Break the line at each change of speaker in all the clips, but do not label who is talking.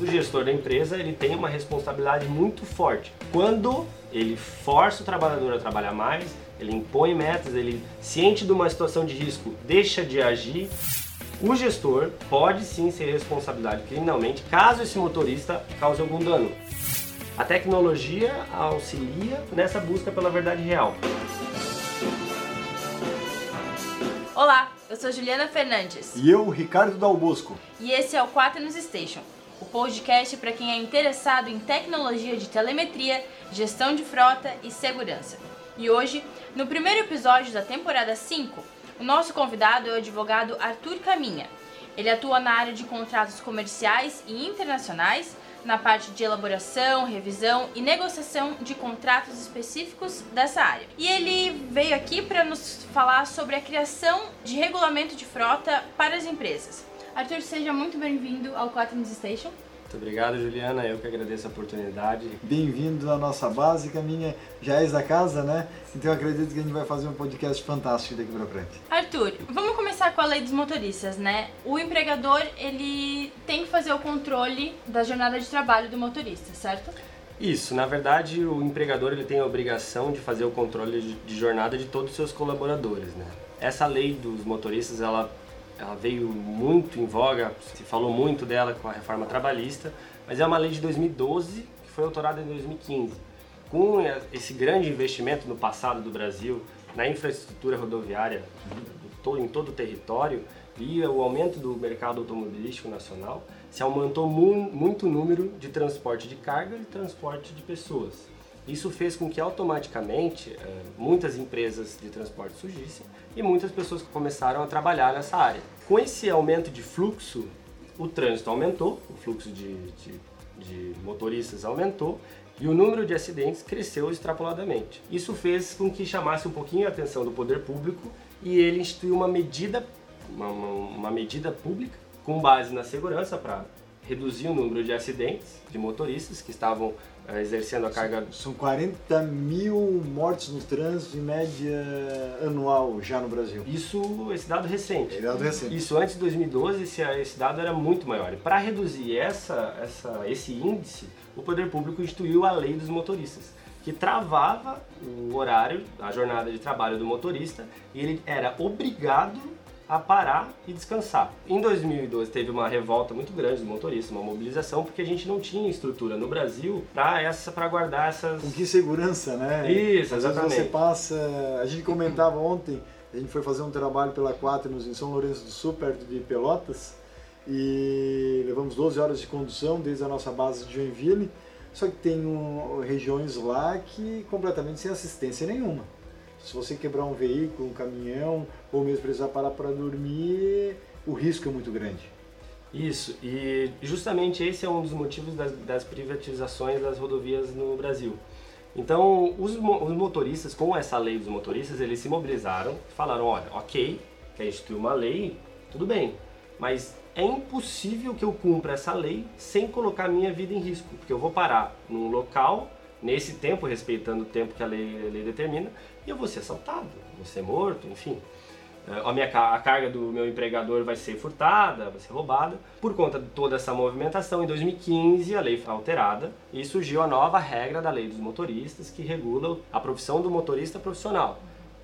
O gestor da empresa ele tem uma responsabilidade muito forte. Quando ele força o trabalhador a trabalhar mais, ele impõe metas, ele ciente de uma situação de risco, deixa de agir. O gestor pode sim ser responsabilidade criminalmente caso esse motorista cause algum dano. A tecnologia auxilia nessa busca pela verdade real.
Olá, eu sou Juliana Fernandes.
E eu, Ricardo Dalbosco.
E esse é o Quaternos Station, o podcast para quem é interessado em tecnologia de telemetria, gestão de frota e segurança. E hoje, no primeiro episódio da temporada 5, o nosso convidado é o advogado Arthur Caminha. Ele atua na área de contratos comerciais e internacionais na parte de elaboração, revisão e negociação de contratos específicos dessa área. E ele veio aqui para nos falar sobre a criação de regulamento de frota para as empresas. Arthur, seja muito bem-vindo ao Quaternos Station.
Muito obrigado, Juliana. Eu que agradeço a oportunidade.
Bem-vindo à nossa base, Caminha. Já és da casa, né? Então eu acredito que a gente vai fazer um podcast fantástico daqui para frente.
Arthur, vamos começar com a lei dos motoristas, né? O empregador, ele tem que fazer o controle da jornada de trabalho do motorista, certo?
Isso, na verdade, o empregador ele tem a obrigação de fazer o controle de, de jornada de todos os seus colaboradores, né? Essa lei dos motoristas, ela ela veio muito em voga, se falou muito dela com a reforma trabalhista, mas é uma lei de 2012 que foi autorada em 2015. Com esse grande investimento no passado do Brasil na infraestrutura rodoviária em todo o território e o aumento do mercado automobilístico nacional, se aumentou muito o número de transporte de carga e transporte de pessoas. Isso fez com que automaticamente eh, muitas empresas de transporte surgissem e muitas pessoas começaram a trabalhar nessa área. Com esse aumento de fluxo, o trânsito aumentou, o fluxo de, de, de motoristas aumentou e o número de acidentes cresceu extrapoladamente. Isso fez com que chamasse um pouquinho a atenção do poder público e ele instituiu uma medida, uma, uma medida pública com base na segurança para reduzir o número de acidentes de motoristas que estavam exercendo a carga.
São 40 mil mortes no trânsito em média anual já no Brasil.
Isso, esse dado recente.
É dado recente.
Isso antes de 2012, esse, esse dado era muito maior. Para reduzir essa, essa, esse índice, o poder público instituiu a lei dos motoristas, que travava o horário, a jornada de trabalho do motorista, e ele era obrigado a parar e descansar. Em 2012 teve uma revolta muito grande dos motoristas, uma mobilização, porque a gente não tinha estrutura no Brasil para essa para guardar essas.
Com que segurança, né?
Isso, exatamente.
Você passa. A gente comentava ontem, a gente foi fazer um trabalho pela Quaternos em São Lourenço do Sul, perto de Pelotas, e levamos 12 horas de condução desde a nossa base de Joinville. Só que tem um, regiões lá que completamente sem assistência nenhuma. Se você quebrar um veículo, um caminhão, ou mesmo precisar parar para dormir, o risco é muito grande.
Isso, e justamente esse é um dos motivos das, das privatizações das rodovias no Brasil. Então, os, os, motoristas, com essa lei dos motoristas, eles se mobilizaram e falaram: olha, ok, quer instituir uma lei, tudo bem, mas é impossível que eu cumpra essa lei sem colocar minha vida em risco, porque eu vou parar num local, nesse tempo, respeitando o tempo que a lei, a lei determina, e eu vou ser assaltado, vou ser morto, enfim. É, a, minha, a carga do meu empregador vai ser furtada, vai ser roubada. Por conta de toda essa movimentação, em 2015 a lei foi alterada e surgiu a nova regra da lei dos motoristas que regula a profissão do motorista profissional,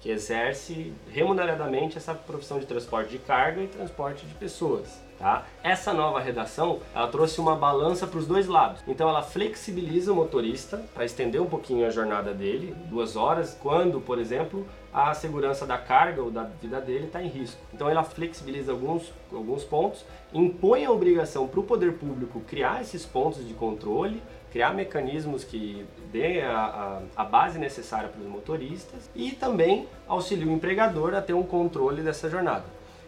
que exerce remuneradamente essa profissão de transporte de carga e transporte de pessoas. Tá? Essa nova redação ela trouxe uma balança para os dois lados. Então ela flexibiliza o motorista para estender um pouquinho a jornada dele, duas horas, quando, por exemplo, a segurança da carga ou da vida dele está em risco. Então ela flexibiliza alguns, alguns pontos, impõe a obrigação para o poder público criar esses pontos de controle, criar mecanismos que dê a, a, a base necessária para os motoristas e também auxilia o empregador a ter um controle dessa jornada.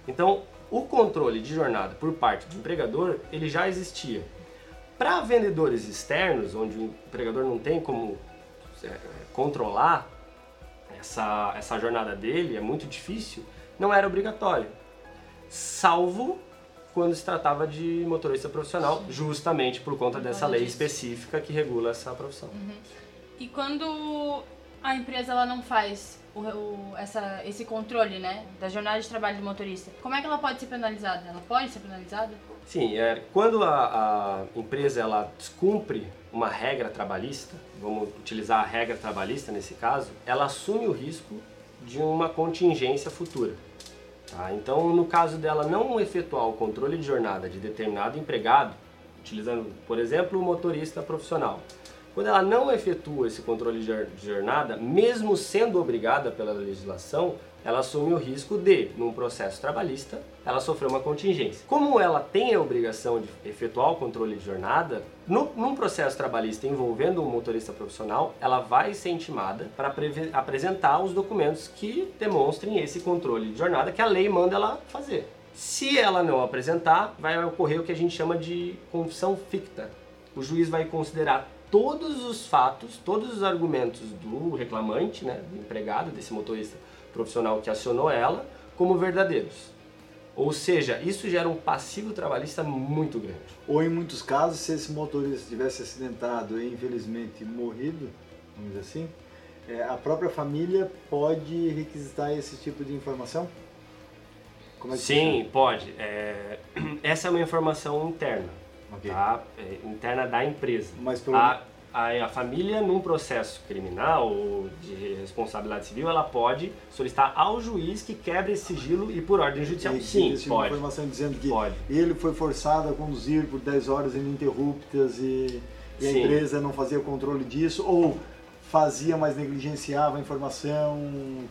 Então o controle de jornada por parte do empregador, ele já existia. Para vendedores externos, onde o empregador não tem como é, controlar essa, essa jornada dele, é muito difícil, não era obrigatório. Salvo quando se tratava de motorista profissional, justamente por conta dessa lei específica que regula essa profissão. Uhum.
E quando a empresa ela não faz o, o, essa, esse controle, né, da jornada de trabalho do motorista, como é que ela pode ser penalizada? Ela pode ser penalizada?
Sim, é, quando a, a empresa ela descumpre uma regra trabalhista, vamos utilizar a regra trabalhista nesse caso, ela assume o risco de uma contingência futura. Tá? Então, no caso dela não efetuar o controle de jornada de determinado empregado, utilizando, por exemplo, o motorista profissional, quando ela não efetua esse controle de jornada, mesmo sendo obrigada pela legislação, ela assume o risco de, num processo trabalhista, ela sofrer uma contingência. Como ela tem a obrigação de efetuar o controle de jornada, no, num processo trabalhista envolvendo um motorista profissional, ela vai ser intimada para apresentar os documentos que demonstrem esse controle de jornada que a lei manda ela fazer. Se ela não apresentar, vai ocorrer o que a gente chama de confissão ficta. O juiz vai considerar todos os fatos, todos os argumentos do reclamante, né, do empregado, desse motorista profissional que acionou ela, como verdadeiros. Ou seja, isso gera um passivo trabalhista muito grande.
Ou em muitos casos, se esse motorista tivesse acidentado e infelizmente morrido, vamos dizer assim, é, a própria família pode requisitar esse tipo de informação?
É Sim, pode. É, essa é uma informação interna okay. tá? É, interna da empresa.
Mas pelo...
a, a, a, família, num processo criminal ou de responsabilidade civil, ela pode solicitar ao juiz que quebre esse sigilo e por ordem judicial. E, Sim,
existe
pode.
informação dizendo que pode. ele foi forçado a conduzir por 10 horas ininterruptas e, e a empresa não fazia controle disso, ou fazia, mas negligenciava a informação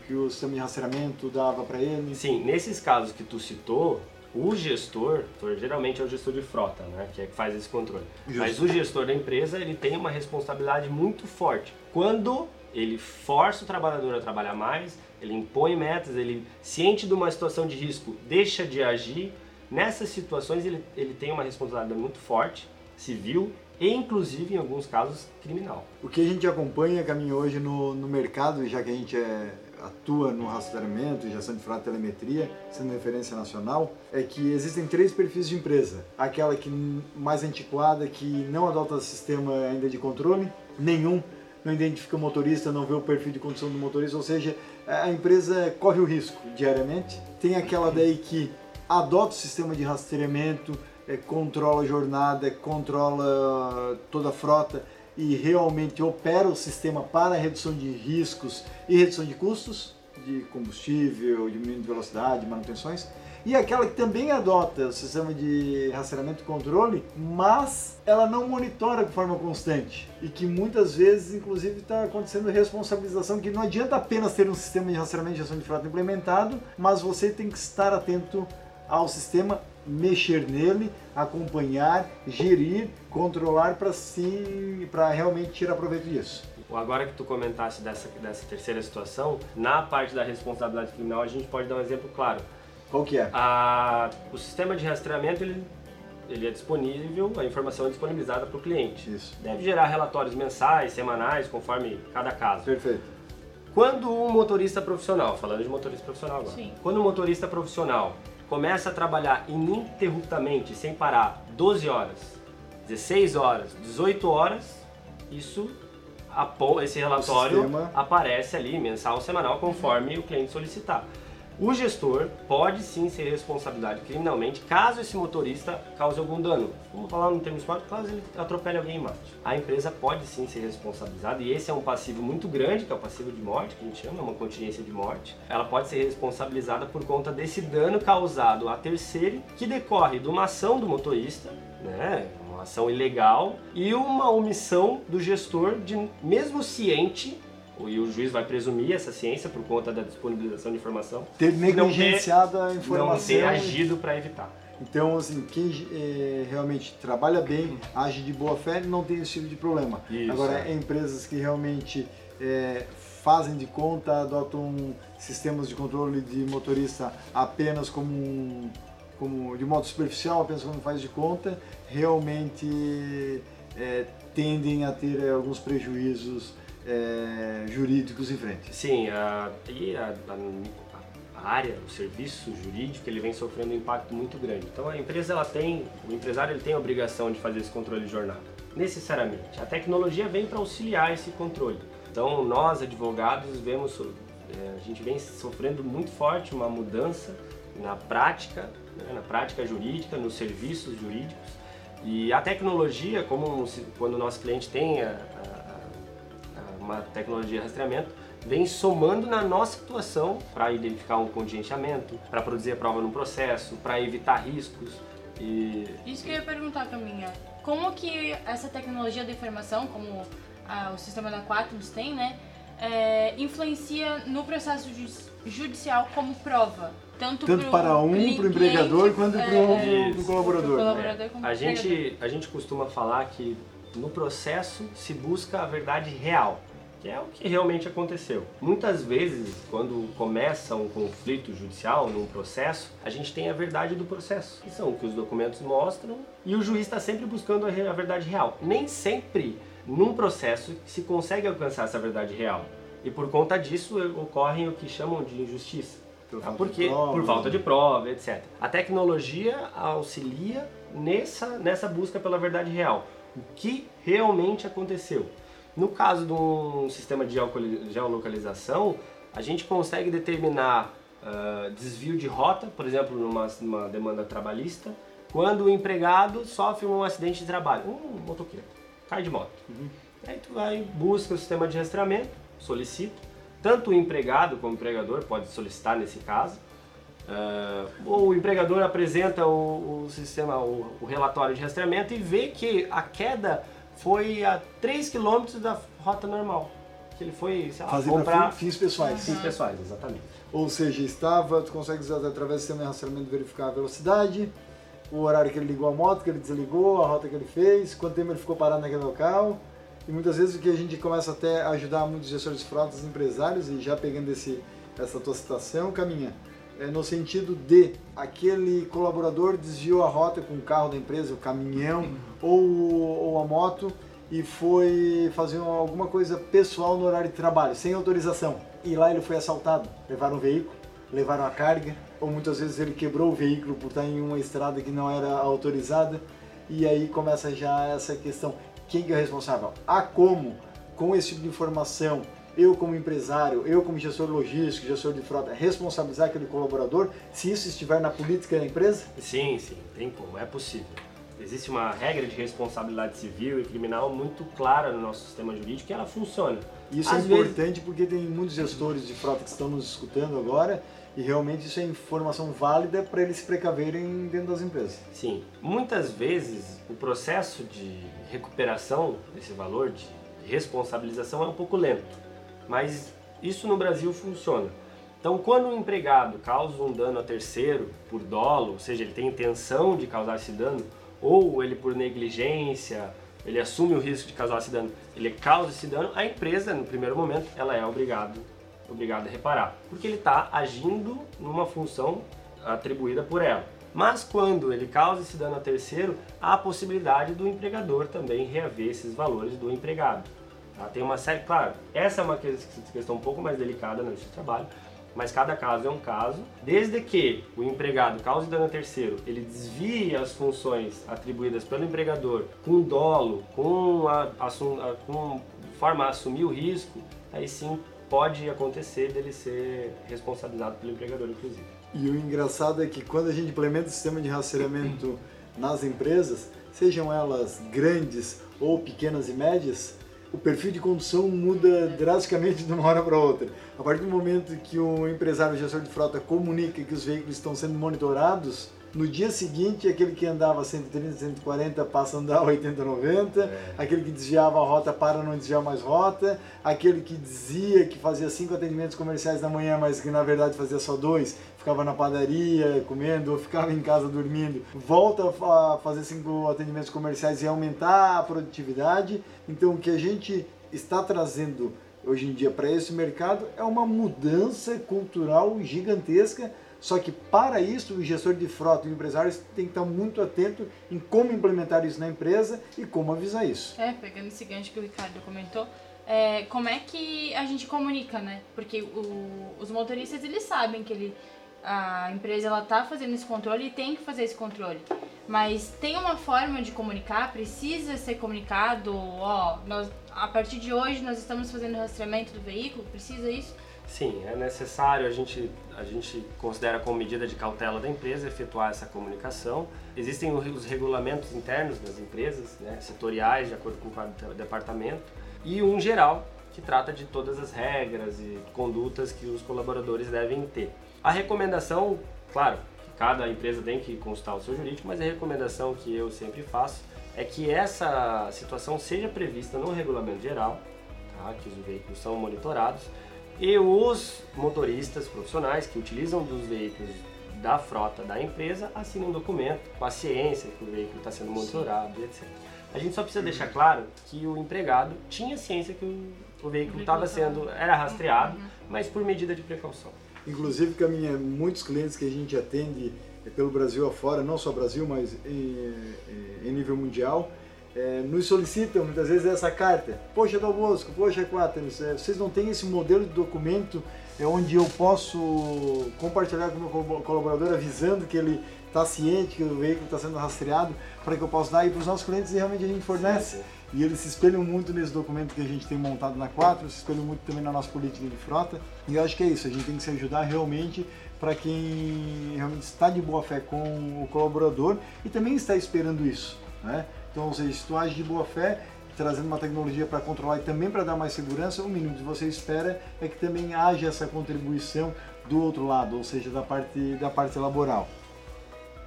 que o sistema de rastreamento dava para ele?
Sim, nesses casos que tu citou, o gestor, geralmente é o gestor de frota, né, que é que faz esse controle. Justo. Mas o gestor da empresa, ele tem uma responsabilidade muito forte. Quando ele força o trabalhador a trabalhar mais, ele impõe metas, ele ciente de uma situação de risco, deixa de agir. Nessas situações ele, ele tem uma responsabilidade muito forte, civil e inclusive em alguns casos criminal.
O que a gente acompanha caminho hoje no, no mercado, já que a gente é atua no rastreamento gestão de frota e telemetria, sendo referência nacional, é que existem três perfis de empresa. Aquela que mais antiquada, que não adota sistema ainda de controle, nenhum não identifica o motorista, não vê o perfil de condução do motorista, ou seja, a empresa corre o risco diariamente. Tem aquela daí que adota o sistema de rastreamento, é, controla a jornada, controla toda a frota, e realmente opera o sistema para redução de riscos e redução de custos de combustível, diminuindo de velocidade, manutenções, e aquela que também adota o sistema de rastreamento e controle, mas ela não monitora de forma constante e que muitas vezes, inclusive, está acontecendo responsabilização que não adianta apenas ter um sistema de rastreamento e gestão de frota implementado, mas você tem que estar atento ao sistema mexer nele, acompanhar, gerir, controlar para sim, para realmente tirar proveito disso.
Agora que tu comentaste dessa, dessa terceira situação, na parte da responsabilidade criminal a gente pode dar um exemplo claro.
Qual que é?
A, o sistema de rastreamento ele, ele é disponível, a informação é disponibilizada para o cliente.
Isso.
Deve gerar relatórios mensais, semanais, conforme cada caso.
Perfeito.
Quando um motorista profissional, falando de motorista profissional agora, Sim. quando um motorista profissional começa a trabalhar ininterruptamente, sem parar, 12 horas, 16 horas, 18 horas, isso esse relatório aparece ali mensal, semanal, conforme o cliente solicitar. O gestor pode sim ser responsabilidade criminalmente caso esse motorista cause algum dano. Vamos falar no termo esporte, caso ele atropele alguém e mate. A empresa pode sim ser responsabilizada e esse é um passivo muito grande, que é o passivo de morte, que a gente chama, uma contingência de morte. Ela pode ser responsabilizada por conta desse dano causado a terceiro que decorre de uma ação do motorista, né, uma ação ilegal e uma omissão do gestor de mesmo ciente e o juiz vai presumir essa ciência por conta da disponibilização de informação.
Ter negligenciado a informação.
Não ter agido para evitar.
Então, assim, quem é, realmente trabalha bem, age de boa fé, não tem esse tipo de problema. Isso, Agora, é. empresas que realmente é, fazem de conta, adotam sistemas de controle de motorista apenas como, como de modo superficial, apenas como faz de conta, realmente é, tendem a ter alguns prejuízos é, jurídicos em frente.
Sim, a, e a, a, a, área, o serviço jurídico, ele vem sofrendo um impacto muito grande. Então a empresa ela tem, o empresário ele tem a obrigação de fazer esse controle de jornada, necessariamente. A tecnologia vem para auxiliar esse controle. Então nós advogados vemos, é, a gente vem sofrendo muito forte uma mudança na prática, né, na prática jurídica, nos serviços jurídicos e a tecnologia, como quando o nosso cliente tem a, uma tecnologia de rastreamento, vem somando na nossa situação para identificar um contingenciamento, para produzir a prova no processo, para evitar riscos. E...
Isso que eu ia perguntar, Caminha. Como que essa tecnologia da informação, como a, o sistema da Quaternos tem, né, é, influencia no processo judicial como prova?
Tanto, Tanto para um, para o empregador, quanto para é, o colaborador.
colaborador é. a, gente, a gente costuma falar que no processo se busca a verdade real que é o que realmente aconteceu. Muitas vezes, quando começa um conflito judicial, num processo, a gente tem a verdade do processo, que são o que os documentos mostram, e o juiz está sempre buscando a verdade real. Nem sempre, num processo, se consegue alcançar essa verdade real. E por conta disso ocorrem o que chamam de injustiça. Por, tá? Porque, prova, por falta de prova, etc. A tecnologia auxilia nessa, nessa busca pela verdade real. O que realmente aconteceu? No caso de um sistema de geolocalização, a gente consegue determinar uh, desvio de rota, por exemplo, numa, numa, demanda trabalhista, quando o empregado sofre um acidente de trabalho, um motoqueiro, cai de moto. Uhum. Aí tu vai, busca o sistema de rastreamento, solicita, tanto o empregado como o empregador pode solicitar nesse caso, uh, ou o empregador apresenta o, o sistema, o, o relatório de rastreamento e vê que a queda foi a 3 km da rota normal. Que ele foi, sei lá,
Fazer comprar fins pessoais.
Fins pessoais, exatamente.
Ou seja, estava, tu consegue através do sistema de rastreamento verificar a velocidade, o horário que ele ligou a moto, que ele desligou, a rota que ele fez, quanto tempo ele ficou parado naquele local. E muitas vezes o que a gente começa até a ajudar muitos gestores de frotas, empresários, e já pegando esse, essa tua citação, caminha, no sentido de aquele colaborador desviou a rota com o carro da empresa, o caminhão ou, ou a moto e foi fazer alguma coisa pessoal no horário de trabalho, sem autorização. E lá ele foi assaltado. Levaram o veículo, levaram a carga, ou muitas vezes ele quebrou o veículo por estar em uma estrada que não era autorizada. E aí começa já essa questão: quem que é o responsável? Há como, com esse tipo de informação, eu como empresário, eu como gestor logístico, gestor de frota, responsabilizar aquele colaborador se isso estiver na política da empresa?
Sim, sim, tem como, é possível. Existe uma regra de responsabilidade civil e criminal muito clara no nosso sistema jurídico e ela funciona.
Isso é Às é importante vezes... porque tem muitos gestores de frota que estão nos escutando agora e realmente isso é informação válida para eles se precaverem dentro das empresas.
Sim, muitas vezes o processo de recuperação desse valor, de responsabilização, é um pouco lento. Mas isso no Brasil funciona. Então, quando um empregado causa um dano a terceiro por dolo, ou seja, ele tem intenção de causar esse dano, ou ele por negligência, ele assume o risco de causar esse dano, ele causa esse dano, a empresa, no primeiro momento, ela é obrigado, obrigada a reparar, porque ele está agindo numa função atribuída por ela. Mas quando ele causa esse dano a terceiro, há a possibilidade do empregador também reaver esses valores do empregado. Tá? Tem uma série, claro, essa é uma questão um pouco mais delicada no trabalho, mas cada caso é um caso. Desde que o empregado cause dano a terceiro, ele desvie as funções atribuídas pelo empregador com dolo, com, a, a, com forma a assumir o risco, aí sim pode acontecer dele ser responsabilizado pelo empregador, inclusive.
E o engraçado é que quando a gente implementa o sistema de rastreamento nas empresas, sejam elas grandes ou pequenas e médias, o perfil de condução muda drasticamente de uma hora para outra. A partir do momento que o empresário gestor de frota comunica que os veículos estão sendo monitorados, no dia seguinte, aquele que andava 130, 140 passa a andar 80, 90, é. aquele que desviava a rota para não desviar mais rota, aquele que dizia que fazia cinco atendimentos comerciais na manhã, mas que na verdade fazia só dois, ficava na padaria comendo ou ficava em casa dormindo, volta a fazer cinco atendimentos comerciais e aumentar a produtividade. Então, o que a gente está trazendo hoje em dia para esse mercado é uma mudança cultural gigantesca só que para isso o gestor de frota e o empresário tem que estar muito atento em como implementar isso na empresa e como avisar isso.
É, pegando esse gancho que o Ricardo comentou, é, como é que a gente comunica, né? Porque o, os motoristas eles sabem que ele, a empresa ela está fazendo esse controle e tem que fazer esse controle. Mas tem uma forma de comunicar, precisa ser comunicado, ó, nós, a partir de hoje nós estamos fazendo rastreamento do veículo, precisa isso?
Sim, é necessário, a gente, a gente considera como medida de cautela da empresa efetuar essa comunicação. Existem os regulamentos internos das empresas, né, setoriais, de acordo com o departamento, e um geral, que trata de todas as regras e condutas que os colaboradores devem ter. A recomendação, claro, cada empresa tem que consultar o seu jurídico, mas a recomendação que eu sempre faço é que essa situação seja prevista no regulamento geral, tá? que os veículos são monitorados, e os motoristas profissionais que utilizam dos veículos da frota da empresa assinam um documento com a ciência que o veículo está sendo monitorado, etc. A gente só precisa deixar claro que o empregado tinha ciência que o, o veículo estava sendo, era rastreado, uhum. mas por medida de precaução.
Inclusive, caminha muitos clientes que a gente atende pelo Brasil afora, não só Brasil, mas em, em nível mundial, é, nos solicitam muitas vezes essa carta. Poxa, Dal Bosco, poxa, Quaternos, é, vocês não têm esse modelo de documento é, onde eu posso compartilhar com o meu colaborador avisando que ele está ciente que o veículo está sendo rastreado para que eu possa dar e para os nossos clientes realmente a gente fornece. Sim, sim. E eles se espelham muito nesse documento que a gente tem montado na 4, se espelham muito também na nossa política de frota. E eu acho que é isso, a gente tem que se ajudar realmente para quem realmente está de boa fé com o colaborador e também está esperando isso. Né? Então, ou seja, se tu age de boa fé, trazendo uma tecnologia para controlar e também para dar mais segurança, o mínimo que você espera é que também haja essa contribuição do outro lado, ou seja, da parte, da parte laboral.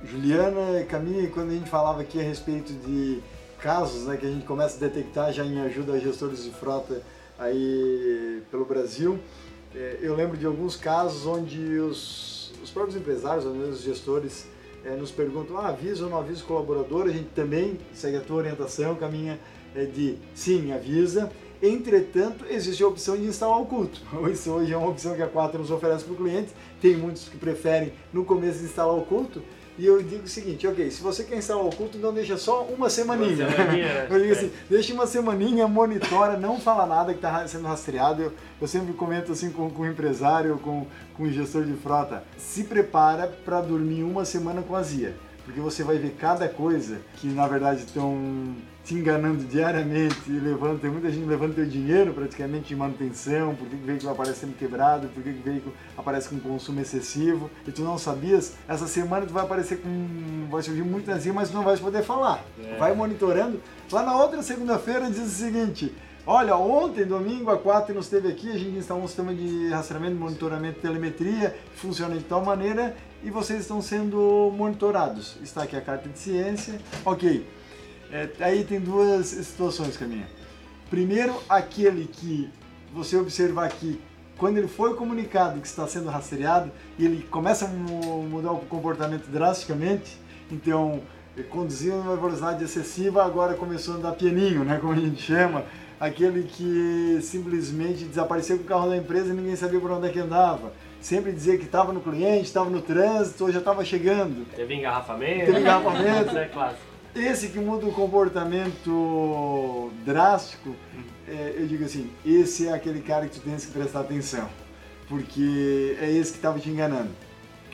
Juliana, Camille, quando a gente falava aqui a respeito de casos né, que a gente começa a detectar já em ajuda a gestores de frota aí pelo Brasil, é, eu lembro de alguns casos onde os, os próprios empresários, os gestores, é, nos perguntam, ah, avisa ou não avisa o colaborador, a gente também segue a tua orientação, caminha é, de sim, avisa. Entretanto, existe a opção de instalar o culto. Isso hoje é uma opção que a Quatro nos oferece para o cliente. Tem muitos que preferem no começo instalar o culto, e eu digo o seguinte, ok, se você quer instalar o culto, então deixa só uma semaninha. Uma semaninha eu digo assim, deixa uma semaninha, monitora, não fala nada que está sendo rastreado. Eu, eu, sempre comento assim com, com o empresário, com, com o gestor de frota, se prepara para dormir uma semana com azia. Porque você vai ver cada coisa que na verdade estão te enganando diariamente e levando, tem muita gente levando teu dinheiro praticamente de manutenção, por que o veículo aparece sendo quebrado, por que o veículo aparece com consumo excessivo, e tu não sabias, essa semana tu vai aparecer com, vai surgir muita enzima, mas tu não vai poder falar. É. Vai monitorando. Lá na outra segunda-feira diz o seguinte, Olha, ontem, domingo, a 4 nos esteve aqui, a gente instalou um sistema de rastreamento, monitoramento, telemetria, que funciona de tal maneira e vocês estão sendo monitorados. Está aqui a carta de ciência. Ok, é, aí tem duas situações, Caminha. Primeiro, aquele que você observar aqui, quando ele foi comunicado que está sendo rastreado, e ele começa a mudar o comportamento drasticamente, então conduzindo uma velocidade excessiva, agora começou a andar pianinho, né, como a gente chama, aquele que simplesmente desapareceu com o carro da empresa e ninguém sabia por onde é que andava. Sempre dizia que estava no cliente, estava no trânsito, ou já estava chegando.
Teve engarrafamento.
Teve engarrafamento. é clássico. Esse que muda o comportamento drástico, é, eu digo assim, esse é aquele cara que tu tens que prestar atenção, porque é esse que estava te enganando.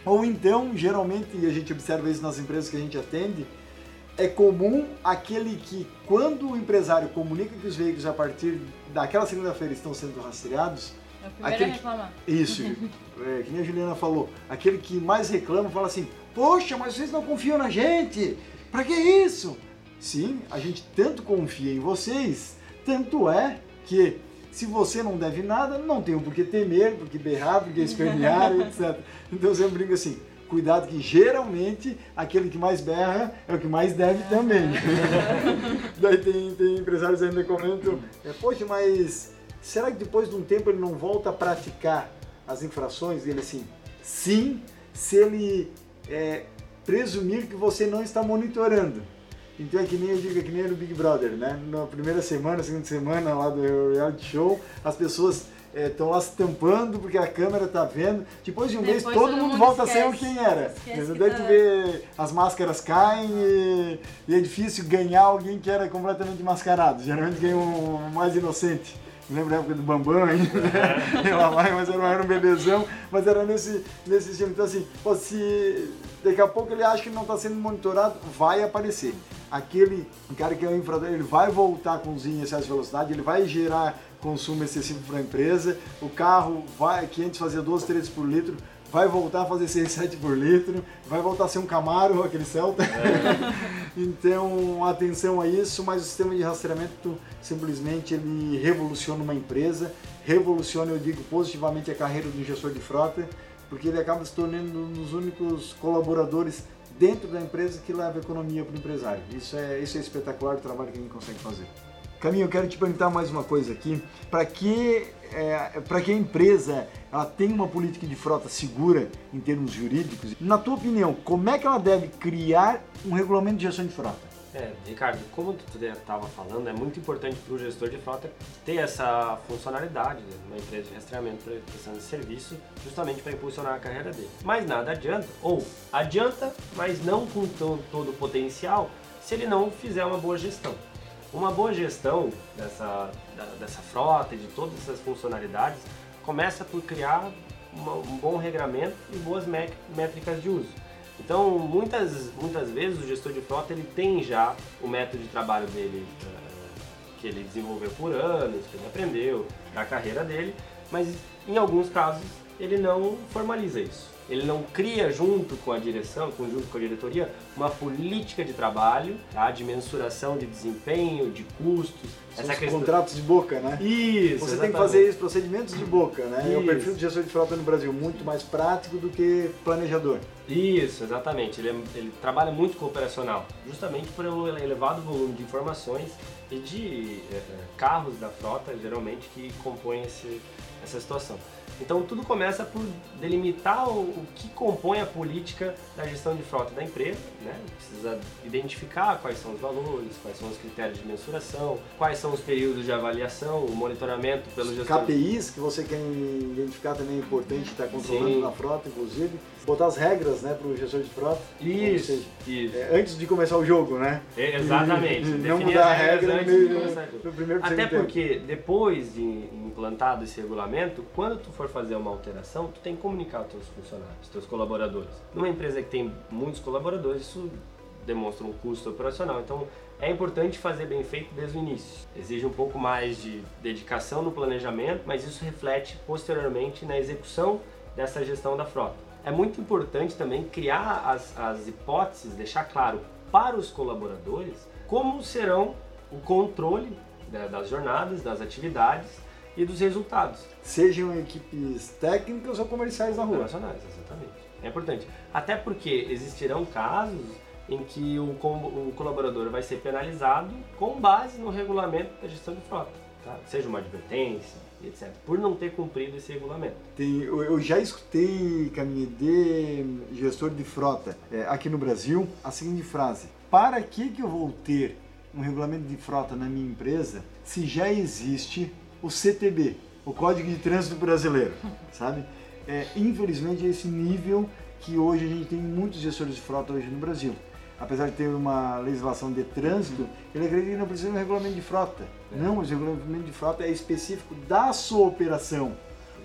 Ou então, geralmente, e a gente observa isso nas empresas que a gente atende, é comum aquele que, quando o empresário comunica que os veículos a partir daquela segunda-feira estão sendo rastreados,
é o primeiro aquele a reclamar.
Isso, é, que nem a Juliana falou, aquele que mais reclama fala assim, poxa, mas vocês não confiam na gente, para que isso? Sim, a gente tanto confia em vocês, tanto é que se você não deve nada, não tem por que temer, por que berrar, por que espernear, etc. Então eu brinco assim, cuidado que geralmente aquele que mais berra é o que mais deve também. Daí tem, tem empresários ainda comentam, é, poxa, mas será que depois de um tempo ele não volta a praticar as infrações? Ele assim, sim, se ele é, presumir que você não está monitorando. Então é que nem eu digo, é que nem no Big Brother, né? Na primeira semana, segunda semana lá do reality show, as pessoas estão é, lá se tampando porque a câmera está vendo. Depois de um Depois mês, todo, todo mundo, mundo volta esquece. a ser quem era. Daí tu vê, as máscaras caem e, e, é difícil ganhar alguém que era completamente mascarado. Geralmente ganha um mais inocente. Lembro da época do Bambam ainda, né? vai, mas era, era um bebezão, mas era nesse, nesse estilo. Então assim, se daqui a pouco ele acha que não está sendo monitorado, vai aparecer. Aquele cara que é o infrator, ele vai voltar com os em excesso de velocidade, ele vai gerar consumo excessivo para a empresa, o carro vai, que antes fazia 12, 13 por litro, vai voltar a fazer 6, 7 por litro, vai voltar a ser um Camaro, aquele Celta. É. então, atenção a isso, mas o sistema de rastreamento simplesmente ele revoluciona uma empresa, revoluciona, eu digo, positivamente a carreira do gestor de frota, porque ele acaba se tornando um dos únicos colaboradores dentro da empresa que leva economia para o empresário. Isso é, isso é espetacular o trabalho que a gente consegue fazer. Caminho, eu quero te perguntar mais uma coisa aqui. Para que, é, para que a empresa ela tem uma política de frota segura em termos jurídicos, na tua opinião, como é que ela deve criar um regulamento de gestão de frota?
É, Ricardo, como tu estava falando, é muito importante para o gestor de frota ter essa funcionalidade numa empresa de rastreamento prestando serviço, justamente para impulsionar a carreira dele. Mas nada adianta, ou adianta, mas não com todo o potencial, se ele não fizer uma boa gestão. Uma boa gestão dessa, dessa frota e de todas essas funcionalidades começa por criar uma, um bom regramento e boas métricas de uso. Então, muitas, muitas vezes o gestor de frota ele tem já o método de trabalho dele uh, que ele desenvolveu por anos, que ele aprendeu, da carreira dele, mas em alguns casos ele não formaliza isso ele não cria junto com a direção, junto com a diretoria, uma política de trabalho, tá? de mensuração de desempenho, de custos.
São essa questão... contratos de boca, né?
Isso.
Você exatamente. tem que fazer isso, procedimentos de boca, né? Isso. É o perfil de gestor de frota no Brasil muito mais prático do que planejador.
Isso, exatamente. Ele, é, ele trabalha muito com operacional, justamente um elevado volume de informações e de é, carros da frota, geralmente, que compõem esse, essa situação. Então tudo começa por delimitar o, o, que compõe a política da gestão de frota da empresa, né? Precisa identificar quais são os valores, quais são os critérios de mensuração, quais são os períodos de avaliação, o monitoramento pelo gestor.
KPIs que você quer identificar também é importante estar controlando Sim. na frota, inclusive botar as regras né, para o gestor de frota.
Isso, seja, isso.
É, antes de começar o jogo, né?
É, exatamente.
não mudar a regra no, no primeiro
Até porque tempo. depois de implantado esse regulamento, quando tu for fazer uma alteração, tu tem que comunicar aos teus funcionários, teus colaboradores. Numa empresa que tem muitos colaboradores, isso demonstra um custo operacional. Então, é importante fazer bem feito desde o início. Exige um pouco mais de dedicação no planejamento, mas isso reflete posteriormente na execução dessa gestão da frota. É muito importante também criar as, as hipóteses, deixar claro para os colaboradores como serão o controle das jornadas, das atividades e dos resultados.
Sejam equipes técnicas ou comerciais na rua.
Operacionais, exatamente. É importante. Até porque existirão casos em que o, o colaborador vai ser penalizado com base no regulamento da gestão de frota. Tá? Seja uma advertência, etc. Por não ter cumprido esse regulamento.
Tem, eu já escutei, Caminho, de gestor de frota é, aqui no Brasil a seguinte frase: Para que, que eu vou ter um regulamento de frota na minha empresa se já existe o CTB, o Código de Trânsito Brasileiro, sabe? É, infelizmente é esse nível que hoje a gente tem muitos gestores de frota hoje no Brasil apesar de ter uma legislação de trânsito, ele acredita que não precisa de um regulamento de frota. É. Não, o regulamento de frota é específico da sua operação,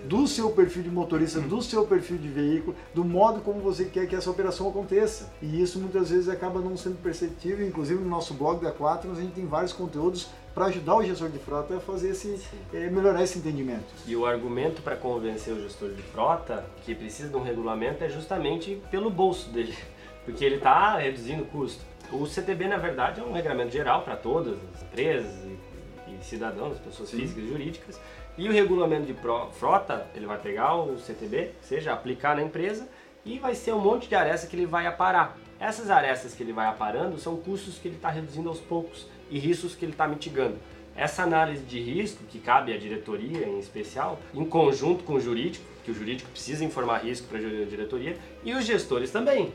do seu perfil de motorista, do seu perfil de veículo, do modo como você quer que essa operação aconteça. E isso muitas vezes acaba não sendo perceptível, inclusive no nosso blog da Quatro a gente tem vários conteúdos para ajudar o gestor de frota a fazer esse, é, melhorar esse entendimento.
E o argumento para convencer o gestor de frota que precisa de um regulamento é justamente pelo bolso dele porque ele está reduzindo o custo. O CTB, na verdade, é um regulamento geral para todas as empresas e, e cidadãos, pessoas Sim. físicas e jurídicas. E o regulamento de frota, ele vai pegar o CTB, seja aplicar na empresa, e vai ser um monte de arestas que ele vai aparar. Essas arestas que ele vai aparando são custos que ele está reduzindo aos poucos e riscos que ele está mitigando. Essa análise de risco, que cabe à diretoria em especial, em conjunto com o jurídico, que o jurídico precisa informar risco para a diretoria, e os gestores também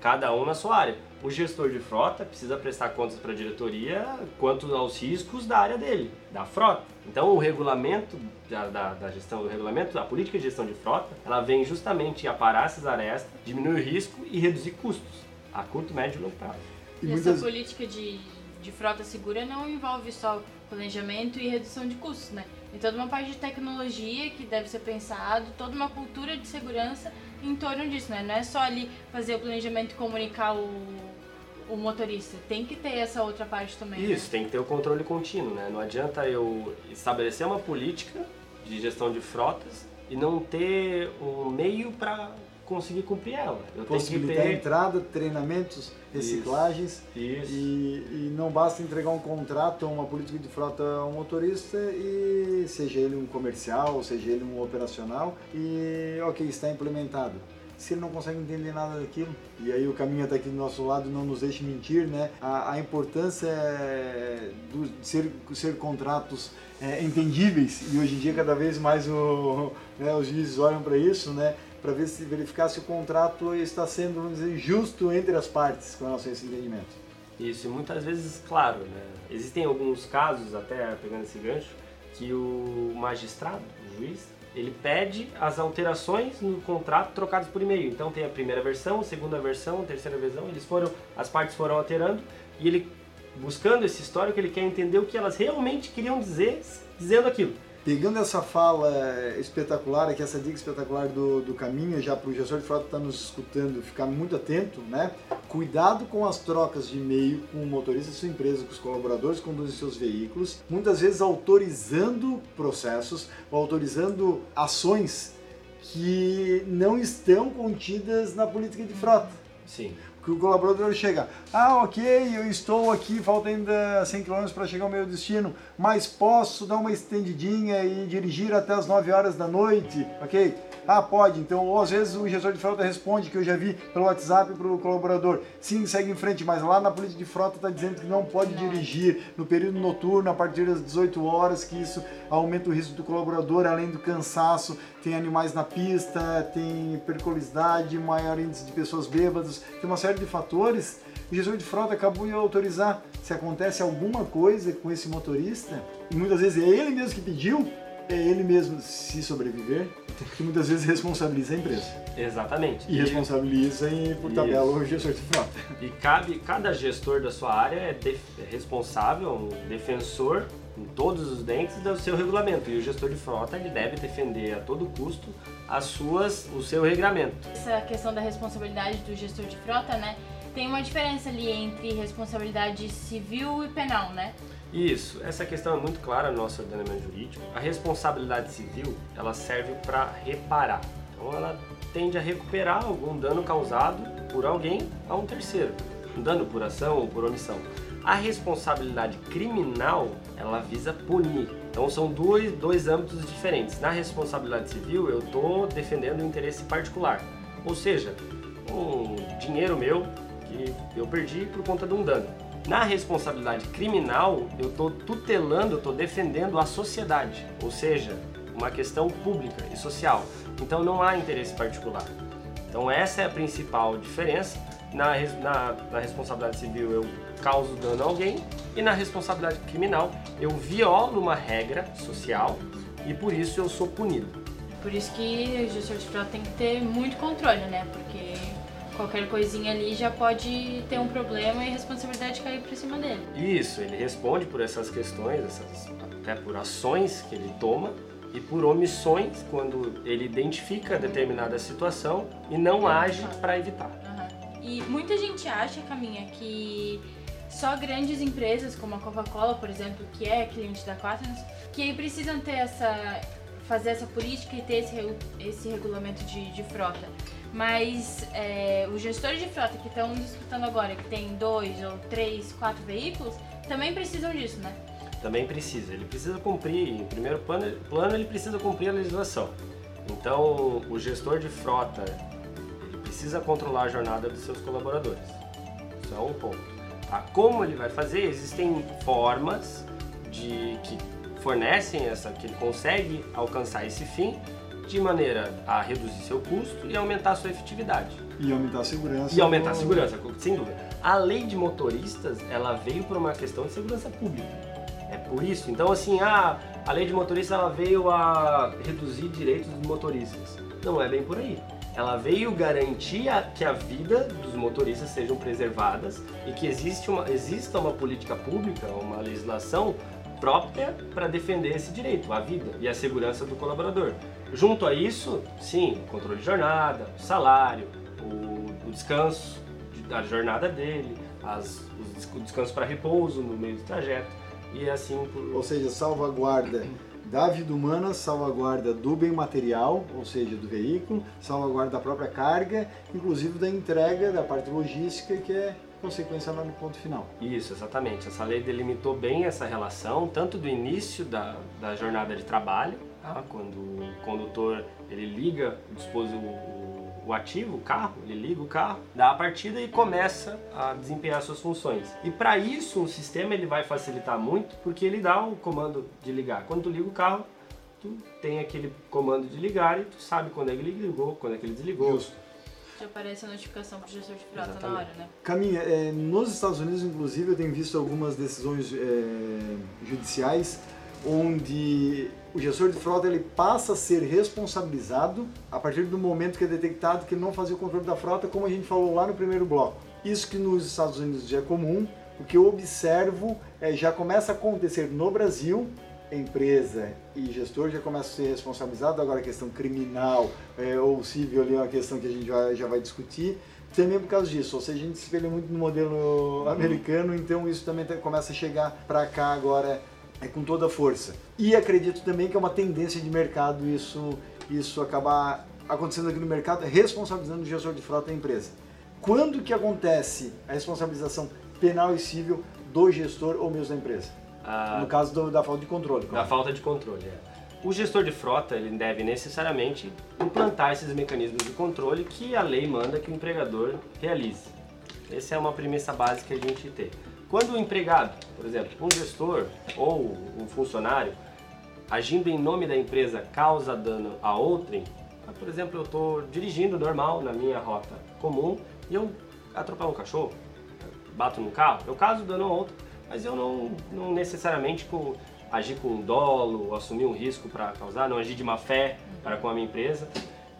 cada um na sua área. O gestor de frota precisa prestar contas para a diretoria quanto aos riscos da área dele, da frota. Então, o regulamento da, da, da gestão, do regulamento, a política de gestão de frota, ela vem justamente aparar essas arestas, diminuir o risco e reduzir custos a curto, médio e longo prazo.
E, e muitas... essa política de de frota segura não envolve só planejamento e redução de custos, né? Tem toda uma parte de tecnologia que deve ser pensado, toda uma cultura de segurança em torno disso, né? Não é só ali fazer o planejamento e comunicar o, o motorista. Tem que ter essa outra parte também.
Isso,
né?
tem que ter o controle contínuo, né? Não adianta eu estabelecer uma política de gestão de frotas e não ter um meio para conseguir cumprir ela. Eu
Possibilitar
tenho que ter...
entrada, treinamentos, reciclagens
Isso.
E, e não basta entregar um contrato ou uma política de frota ao motorista e seja ele um comercial, seja ele um operacional e ok, está implementado. Se ele não consegue entender nada daquilo, e aí o caminho até aqui do nosso lado não nos deixe mentir, né? A, a importância é do, de ser, ser contratos é, entendíveis e hoje em dia cada vez mais o, né, os juízes olham para isso, né? Para ver se verificar se o contrato está sendo, vamos dizer, justo entre as partes com relação a esse entendimento.
Isso, e muitas vezes, claro, né, existem alguns casos, até pegando esse gancho, que o magistrado, o juiz, ele pede as alterações no contrato trocadas por e-mail. Então tem a primeira versão, a segunda versão, a terceira versão, eles foram, as partes foram alterando e ele buscando esse histórico, ele quer entender o que elas realmente queriam dizer dizendo aquilo.
Pegando essa fala espetacular, aqui essa dica espetacular do, do caminho, já para o gestor de frota que está nos escutando ficar muito atento, né? Cuidado com as trocas de e-mail com o motorista de sua empresa, com os colaboradores que conduzem seus veículos, muitas vezes autorizando processos, autorizando ações que não estão contidas na política de frota.
Sim
que o colaborador chega, ah, ok, eu estou aqui, falta ainda 100 km para chegar ao meu destino, mas posso dar uma estendidinha e dirigir até as 9 horas da noite, ok? Ah, pode. Então, ou às vezes o gestor de frota responde, que eu já vi pelo WhatsApp para o colaborador, sim, segue em frente, mas lá na política de frota está dizendo que não pode dirigir no período noturno, a partir das 18 horas, que isso aumenta o risco do colaborador, além do cansaço, tem animais na pista, tem periculosidade, maior índice de pessoas bêbadas, tem uma série de fatores. O gestor de frota acabou de autorizar se acontece alguma coisa com esse motorista, e muitas vezes é ele mesmo que pediu, é ele mesmo se sobreviver, que muitas vezes responsabiliza a empresa.
Exatamente.
E, e responsabiliza em, por tabela o gestor de frota.
E cabe, cada gestor da sua área é, def, é responsável, um defensor em todos os dentes do seu regulamento. E o gestor de frota ele deve defender a todo custo as suas, o seu regulamento.
Essa questão da responsabilidade do gestor de frota, né? Tem uma diferença ali entre responsabilidade civil e penal, né?
Isso, essa questão é muito clara no nosso ordenamento jurídico. A responsabilidade civil, ela serve para reparar. Então ela tende a recuperar algum dano causado por alguém a um terceiro, um dano por ação ou por omissão. A responsabilidade criminal, ela visa punir. Então são dois, dois âmbitos diferentes. Na responsabilidade civil, eu estou defendendo o interesse particular. Ou seja, um dinheiro meu que eu perdi por conta de um dano. Na responsabilidade criminal, eu estou tutelando, estou defendendo a sociedade, ou seja, uma questão pública e social. Então não há interesse particular. Então essa é a principal diferença. Na, na, na responsabilidade civil eu causo dano a alguém e na responsabilidade criminal eu violo uma regra social e por isso eu sou punido.
Por isso que o gestor de frota tem que ter muito controle, né? Porque qualquer coisinha ali já pode ter um problema e a responsabilidade cair por cima dele.
Isso, ele responde por essas questões, essas, até por ações que ele toma e por omissões quando ele identifica determinada situação e não age para evitar.
Uhum. E muita gente acha, Caminha, que só grandes empresas como a Coca-Cola, por exemplo, que é cliente da Quaternos, que precisam ter essa fazer essa política e ter esse, esse regulamento de, de frota. Mas é, os gestores de frota que estão disputando agora, que tem dois ou três, quatro veículos, também precisam disso, né?
Também precisa. Ele precisa cumprir, em primeiro plano, plano ele precisa cumprir a legislação. Então, o gestor de frota, ele precisa controlar a jornada dos seus colaboradores. Isso é um ponto. Tá? Como ele vai fazer? Existem formas de que fornecem essa, que ele consegue alcançar esse fim de maneira a reduzir seu custo e aumentar sua efetividade.
E aumentar a segurança.
E aumentar a segurança, sem dúvida. A lei de motoristas, ela veio por uma questão de segurança pública. É por isso. Então, assim, a, a lei de motoristas ela veio a reduzir direitos dos motoristas. Não é bem por aí. Ela veio garantir a, que a vida dos motoristas sejam preservadas e que existe uma, exista uma política pública, uma legislação própria para defender esse direito, a vida e a segurança do colaborador. Junto a isso, sim, o controle de jornada, o salário, o, o descanso da jornada dele, as, o descanso para repouso no meio do trajeto e assim por...
Ou seja, salvaguarda da vida humana, salvaguarda do bem material, ou seja, do veículo, salvaguarda da própria carga, inclusive da entrega da parte logística, que é consequência lá no ponto final.
Isso, exatamente. Essa lei delimitou bem essa relação, tanto do início da, da jornada de trabalho, tá? quando o condutor ele liga o dispositivo o ativo, o carro, ele liga o carro, dá a partida e começa a desempenhar suas funções. E para isso, o sistema ele vai facilitar muito, porque ele dá o comando de ligar. Quando tu liga o carro, tu tem aquele comando de ligar e tu sabe quando é que ele ligou, quando é que ele desligou.
Justo. Já aparece a notificação pro gestor de frota Exatamente. na hora, né?
Caminha, é, nos Estados Unidos, inclusive, eu tenho visto algumas decisões é, judiciais onde o gestor de frota ele passa a ser responsabilizado a partir do momento que é detectado que ele não fazia o controle da frota, como a gente falou lá no primeiro bloco. Isso que nos Estados Unidos já é comum, o que eu observo é, já começa a acontecer no Brasil, empresa e gestor já começa a ser responsabilizado, agora a questão criminal é, ou civil ali é uma questão que a gente já, já vai discutir, também por causa disso, ou seja, a gente se espelha muito no modelo americano, então isso também começa a chegar para cá agora é com toda a força. E acredito também que é uma tendência de mercado isso, isso acabar acontecendo aqui no mercado, responsabilizando o gestor de frota da empresa. Quando que acontece a responsabilização penal e civil do gestor ou mesmo da empresa? Ah, no caso do, da falta de controle.
Da falta de controle, é. O gestor de frota ele deve necessariamente implantar esses mecanismos de controle que a lei manda que o empregador realize. Essa é uma premissa básica que a gente tem. Quando o empregado, por exemplo, um gestor ou um funcionário, agindo em nome da empresa, causa dano a outrem, por exemplo, eu estou dirigindo normal na minha rota comum e eu atropelo um cachorro, bato no carro, eu causo dano a outro, mas eu não, não necessariamente com, agir com dolo, assumir um risco para causar, não agir de má fé para com a minha empresa.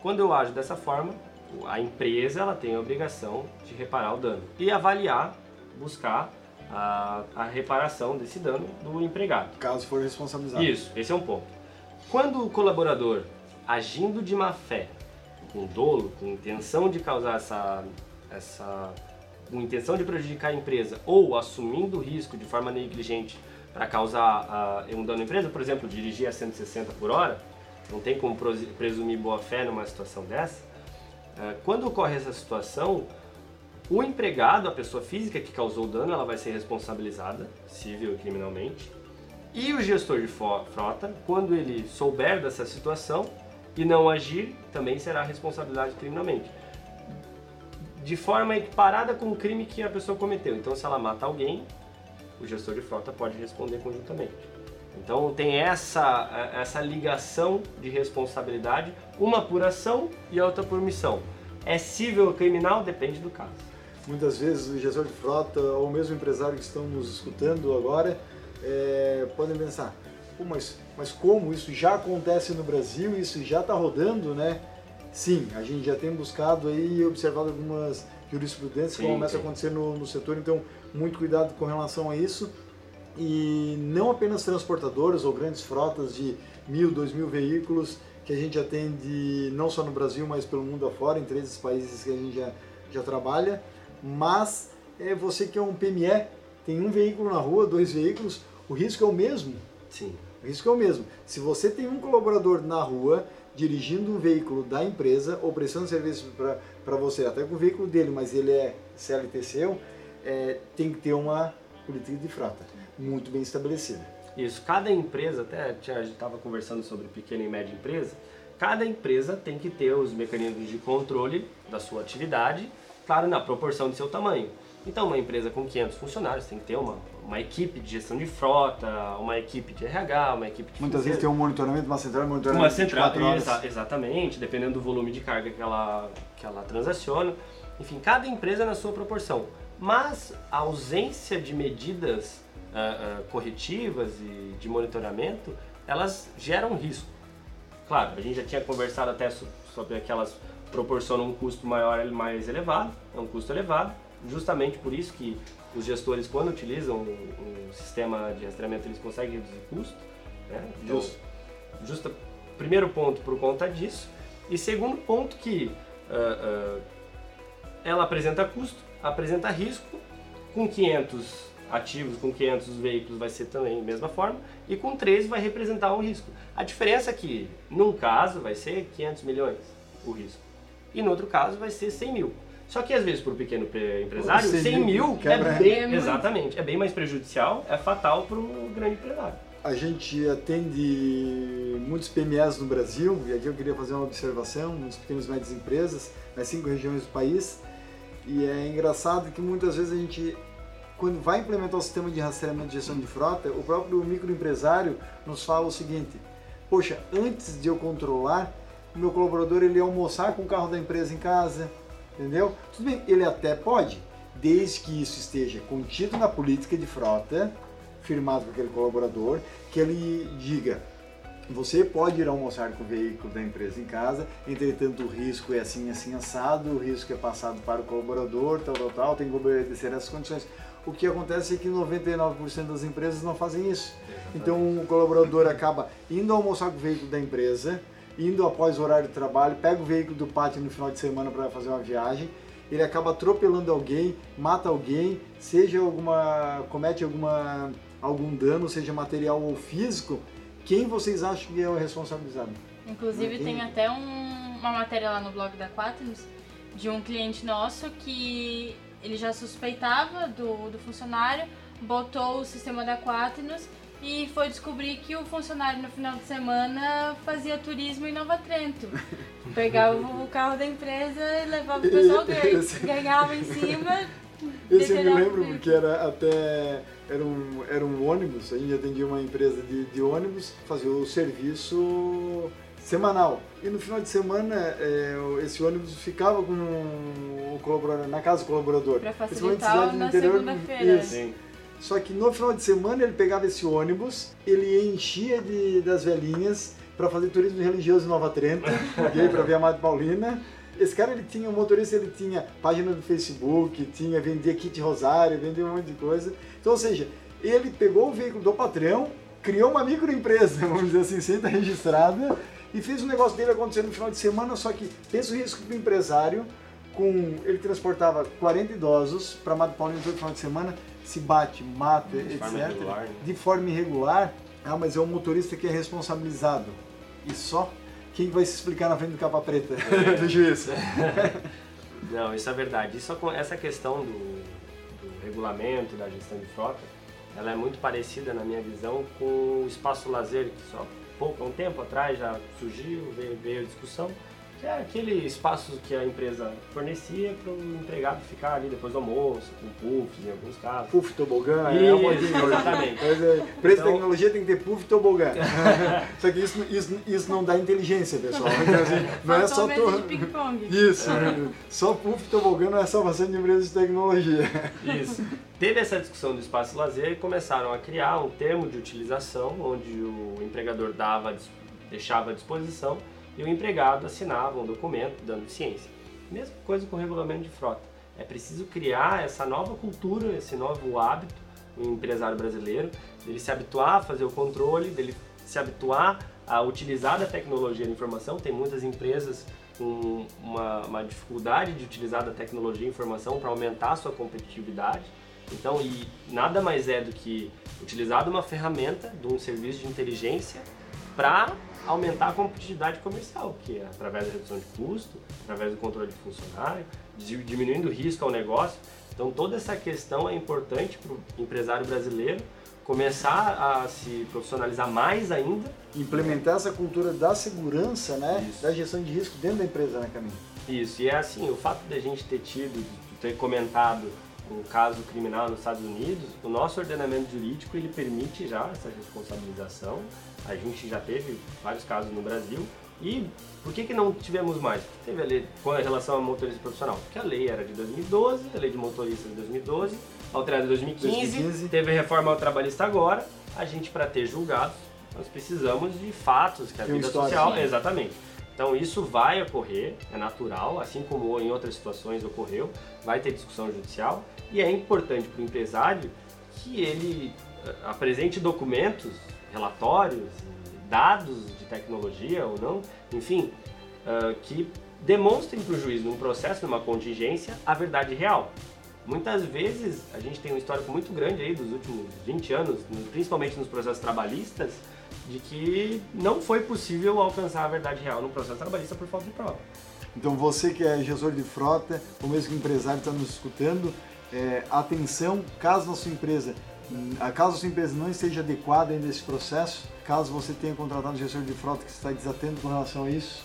Quando eu ajo dessa forma, a empresa ela tem a obrigação de reparar o dano e avaliar, buscar a, a reparação desse dano do empregado.
Caso for responsabilizado.
Isso, esse é um ponto. Quando o colaborador, agindo de má fé, com dolo, com intenção de causar essa, essa com intenção de prejudicar a empresa ou assumindo o risco de forma negligente para causar uh, um dano à empresa, por exemplo, dirigir a 160 por hora, não tem como presumir boa fé numa situação dessa. Uh, quando ocorre essa situação, o empregado, a pessoa física que causou o dano, ela vai ser responsabilizada, civil e criminalmente. E o gestor de frota, quando ele souber dessa situação e não agir, também será responsabilidade criminalmente. De forma equiparada com o crime que a pessoa cometeu. Então, se ela mata alguém, o gestor de frota pode responder conjuntamente. Então tem essa, essa ligação de responsabilidade, uma por ação e a outra por missão. É civil ou criminal? Depende do caso.
Muitas vezes o gestor de frota ou mesmo o empresário que estão nos escutando agora é, podem pensar, mas, mas como isso já acontece no Brasil, isso já está rodando, né? Sim, a gente já tem buscado aí e observado algumas jurisprudências que começam a acontecer no, no setor, então muito cuidado com relação a isso. E não apenas transportadores ou grandes frotas de mil, dois mil veículos que a gente atende não só no Brasil, mas pelo mundo afora, em três países que a gente já, já trabalha mas é você que é um PME, tem um veículo na rua, dois veículos, o risco é o mesmo?
Sim.
O risco é o mesmo. Se você tem um colaborador na rua dirigindo um veículo da empresa ou prestando serviço para você, até com o veículo dele, mas ele é CLT seu, é, tem que ter uma política de frota muito bem estabelecida.
Isso, cada empresa, até a gente estava conversando sobre pequena e média empresa, cada empresa tem que ter os mecanismos de controle da sua atividade claro, na proporção de seu tamanho. Então, uma empresa com 500 funcionários tem que ter uma, uma equipe de gestão de frota, uma equipe de RH, uma equipe de
Muitas vezes tem um monitoramento, uma central de monitoramento
uma central, exa exatamente, dependendo do volume de carga que ela, que ela transaciona. Enfim, cada empresa na sua proporção. Mas a ausência de medidas uh, uh, corretivas e de monitoramento, elas geram risco. Claro, a gente já tinha conversado até sobre aquelas proporciona um custo maior, mais elevado, é um custo elevado, justamente por isso que os gestores, quando utilizam o, sistema de rastreamento, eles conseguem reduzir o custo. Né? Então,
Justo.
justa, primeiro ponto por conta disso. E segundo ponto que ah, ah, ela apresenta custo, apresenta risco, com 500 ativos, com 500 veículos vai ser também da mesma forma, e com 13 vai representar um risco. A diferença é que, num caso, vai ser 500 milhões o risco, e no outro caso vai ser 100 mil. Só que às vezes para o pequeno pre- empresário,
100
100
mil
é bem,
É
exatamente, é bem mais prejudicial, é fatal para o grande empresário.
A gente atende muitos PMEs no Brasil, e aqui eu queria fazer uma observação, muitas pequenas e médias empresas, nas cinco regiões do país, e é engraçado que muitas vezes a gente, quando vai implementar o sistema de rastreamento de gestão de frota, o próprio microempresário nos fala o seguinte, poxa, antes de eu controlar, o meu colaborador ele almoçar com o carro da empresa em casa, entendeu? Tudo bem, ele até pode, desde que isso esteja contido na política de frota, firmado por aquele colaborador, que ele diga, você pode ir almoçar com o veículo da empresa em casa, entretanto o risco é assim, assim, assado, o risco é passado para o colaborador, tal, tal, tal, tem que obedecer essas condições. O que acontece é que 99% das empresas não fazem isso. Então o colaborador acaba indo almoçar com o veículo da empresa, indo após o horário de trabalho, pega o veículo do pátio no final de semana para fazer uma viagem, ele acaba atropelando alguém, mata alguém, seja alguma comete alguma algum dano, seja material ou físico, quem vocês acham que é o responsabilizado?
Inclusive tem
tem.
até um- uma matéria lá no blog da Quaternos de um cliente nosso que ele já suspeitava do, do funcionário, botou o sistema da Quaternos e foi descobrir que o funcionário no final de semana fazia turismo em Nova Trento. Pegava o carro da empresa e levava o pessoal
Esse-
ganha- ganhava em cima.
Esse eu me lembro porque era até era um, era um ônibus, a gente atendia uma empresa de, de ônibus, fazia o serviço semanal. E no final de semana é, esse ônibus ficava com o colaborador, na casa do colaborador.
Pra
Principalmente
facilitar na segunda-feira.
isso.
Sim.
Só que no final de semana ele pegava esse ônibus, ele enchia de, das velhinhas para fazer turismo religioso em Nova Trento, ok? para ver a Madre Paulina. Esse cara, ele tinha, o motorista, ele tinha página do Facebook, tinha, vendia kit rosário, vendia um monte de coisa. Então, ou seja, ele pegou o veículo do patrão, criou uma microempresa, vamos dizer assim, sem estar registrada, e fez o negócio dele acontecer no final de semana, só que pensa o risco do empresário, com ele transportava 40 idosos para Madre Paulina todo final de semana, se bate, mata,
De
etc.
forma irregular, né?
De forma irregular, ah, mas é o motorista que é responsabilizado. E só quem vai se explicar na frente do capa preta do juiz.
Não, isso é verdade. Isso, essa questão do, do regulamento, da gestão de frota, ela é muito parecida, na minha visão, com o espaço lazer, que só pouco, um tempo atrás já surgiu, veio, veio a discussão, que é aquele espaço que a empresa fornecia para o empregado ficar ali depois do almoço, com puffs em alguns casos.
Puff tobogã, é um modinho.
exatamente.
Mas, é, de
Então-
tecnologia tem que ter puff tobogã. Só que isso, isso, isso não dá inteligência, pessoal. Então, assim, não é só tu...
ping-pong.
Isso, só puff tobogã não é salvação de empresas de tecnologia.
Isso. Teve essa discussão do espaço lazer e começaram a criar um termo de utilização onde o empregador dava, deixava à disposição e o empregado assinava um documento dando ciência. Mesma coisa com o regulamento de frota. É preciso criar essa nova cultura, esse novo hábito no empresário brasileiro, dele se habituar a fazer o controle, dele se habituar a utilizar da tecnologia da informação. Tem muitas empresas com uma, uma dificuldade de utilizar da tecnologia e informação para aumentar a sua competitividade. Então, e nada mais é do que utilizar uma ferramenta, de um serviço de inteligência para aumentar a competitividade comercial, que é através da redução de custo, através do controle de funcionário, di- diminuindo o risco ao negócio. Então, toda essa questão é importante para o empresário brasileiro começar a se profissionalizar mais ainda
Implementar essa cultura da segurança, né?
Isso.
Da gestão de risco dentro da empresa, né, Caminho?
Isso, e é assim, o fato de a gente ter tido, de ter comentado um caso criminal nos Estados Unidos, o nosso ordenamento jurídico ele permite já essa responsabilização. A gente já teve vários casos no Brasil. E por que, que não tivemos mais? Teve a lei com relação ao motorista profissional. Porque a lei era de 2012, a lei de motorista de 2012, alterada em 2015,
2015.
teve a reforma trabalhista agora. A gente, para ter julgados, nós precisamos de fatos que a
Tem
vida social.
Sim.
Exatamente. Então isso vai ocorrer, é natural, assim como em outras situações ocorreu, vai ter discussão judicial e é importante para o empresário que ele eh, apresente documentos, relatórios, dados de tecnologia ou não, enfim, uh, que demonstrem para o juiz num processo, numa contingência, a verdade real. Muitas vezes a gente tem um histórico muito grande aí dos últimos 20 anos, principalmente nos processos trabalhistas, de que não foi possível alcançar a verdade real no processo trabalhista por falta de prova.
Então você que é gestor de frota, ou mesmo que empresário está nos escutando, é, atenção, caso a sua empresa, caso a sua empresa não esteja adequada ainda a esse processo, caso você tenha contratado um gestor de frota que está desatento com relação a isso,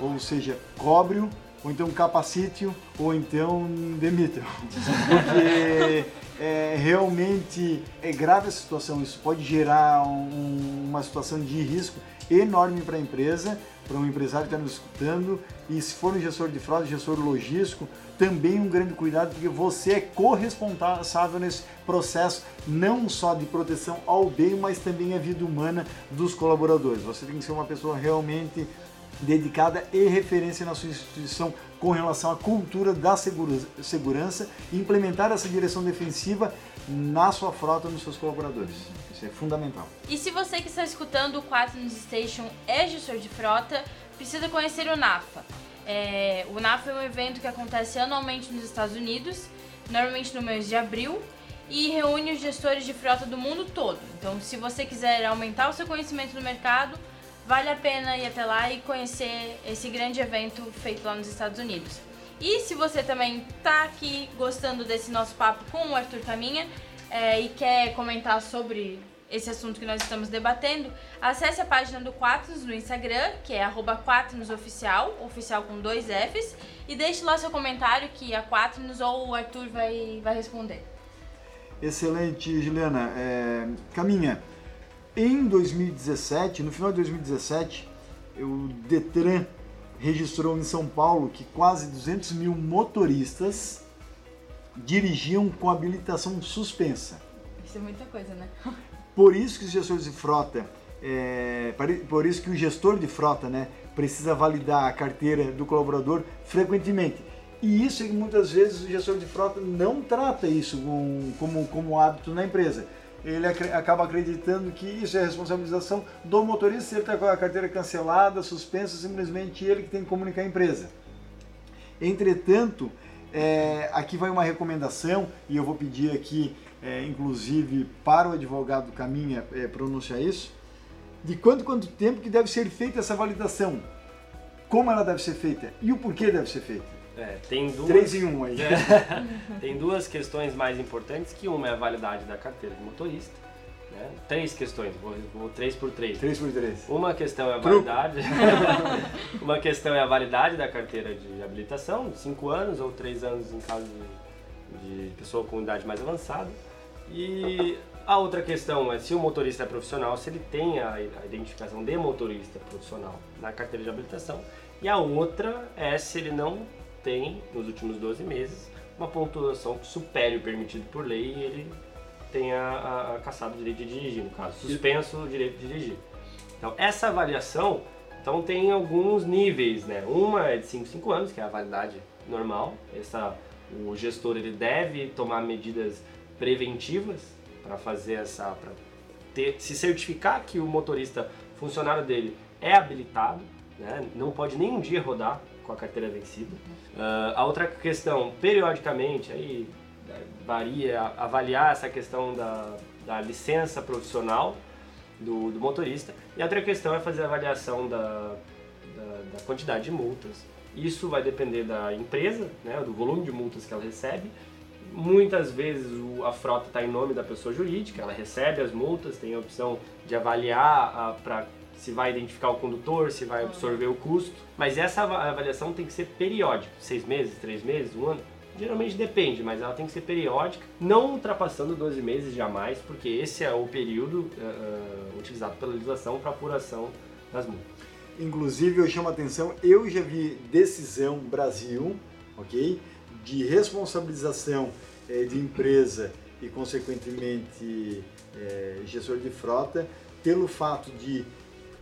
ou seja, cobre-o, ou então capacite-o, ou então demita-o. Porque é, realmente é grave a situação, isso pode gerar um, uma situação de risco enorme para a empresa, para um empresário que está nos escutando, e se for um gestor de fraude, gestor logístico, também um grande cuidado, porque você é corresponsável nesse processo, não só de proteção ao bem, mas também à vida humana dos colaboradores. Você tem que ser uma pessoa realmente dedicada e referência na sua instituição com relação à cultura da segurança e implementar essa direção defensiva na sua frota, nos seus colaboradores. Isso é fundamental.
E se você que está escutando o 4 News Station é gestor de frota, precisa conhecer o NAFA. É, o NAFA é um evento que acontece anualmente nos Estados Unidos, normalmente no mês de abril, e reúne os gestores de frota do mundo todo. Então, se você quiser aumentar o seu conhecimento no mercado, vale a pena ir até lá e conhecer esse grande evento feito lá nos Estados Unidos. E se você também está aqui gostando desse nosso papo com o Arthur Caminha é, e quer comentar sobre esse assunto que nós estamos debatendo, acesse a página do Quaternos no Instagram, que é arroba Oficial, oficial com dois Fs, e deixe lá seu comentário que a Quaternos ou o Arthur vai, vai responder.
Excelente, Juliana. É, caminha, em 2017, no final de 2017, o Detran registrou em São Paulo que quase 200 mil motoristas dirigiam com habilitação suspensa.
Isso é muita coisa, né?
Por isso que os gestores de frota, é, por isso que o gestor de frota, né, precisa validar a carteira do colaborador frequentemente. E isso é que muitas vezes o gestor de frota não trata isso como, como, como hábito na empresa ele acaba acreditando que isso é responsabilização do motorista, se ele está com a carteira cancelada, suspensa, simplesmente ele que tem que comunicar a empresa. Entretanto, é, aqui vai uma recomendação, e eu vou pedir aqui, é, inclusive, para o advogado Caminha é, pronunciar isso, de quanto quanto tempo que deve ser feita essa validação, como ela deve ser feita e o porquê deve ser feita.
É, tem duas,
Três em um aí.
É, tem duas questões mais importantes, que uma é a validade da carteira de motorista. Né? Três questões, vou, vou três por três.
Três por três.
Uma questão é a validade. uma questão é a validade da carteira de habilitação, cinco anos ou três anos em caso de, de pessoa com idade mais avançada. E a outra questão é se o motorista é profissional, se ele tem a, identificação de motorista profissional na carteira de habilitação. E a outra é se ele não tem, nos últimos 12 meses, uma pontuação que supere o permitido por lei e ele tenha a, a caçado o direito de dirigir, no caso, suspenso o direito de dirigir. Então, essa avaliação então, tem alguns níveis, né? Uma é de 5 5 anos, que é a validade normal. Essa, o gestor ele deve tomar medidas preventivas para fazer essa, para ter, se certificar que o motorista funcionário dele é habilitado, né? Não pode nem um dia rodar com a carteira vencida. Uh, a outra questão, periodicamente, aí varia, avaliar essa questão da, da licença profissional do, do, motorista. E a outra questão é fazer a avaliação da, da, da quantidade de multas. Isso vai depender da empresa, né, do volume de multas que ela recebe. Muitas vezes a frota está em nome da pessoa jurídica, ela recebe as multas, tem a opção de avaliar para se vai identificar o condutor, se vai absorver o custo. Mas essa avaliação tem que ser periódica, seis meses, três meses, um ano. Geralmente depende, mas ela tem que ser periódica, não ultrapassando 12 meses jamais, porque esse é o período uh, utilizado pela legislação para apuração das multas.
Inclusive, eu chamo a atenção, eu já vi decisão Brasil, ok? De responsabilização eh, de empresa e, consequentemente, eh, gestor de frota, pelo fato de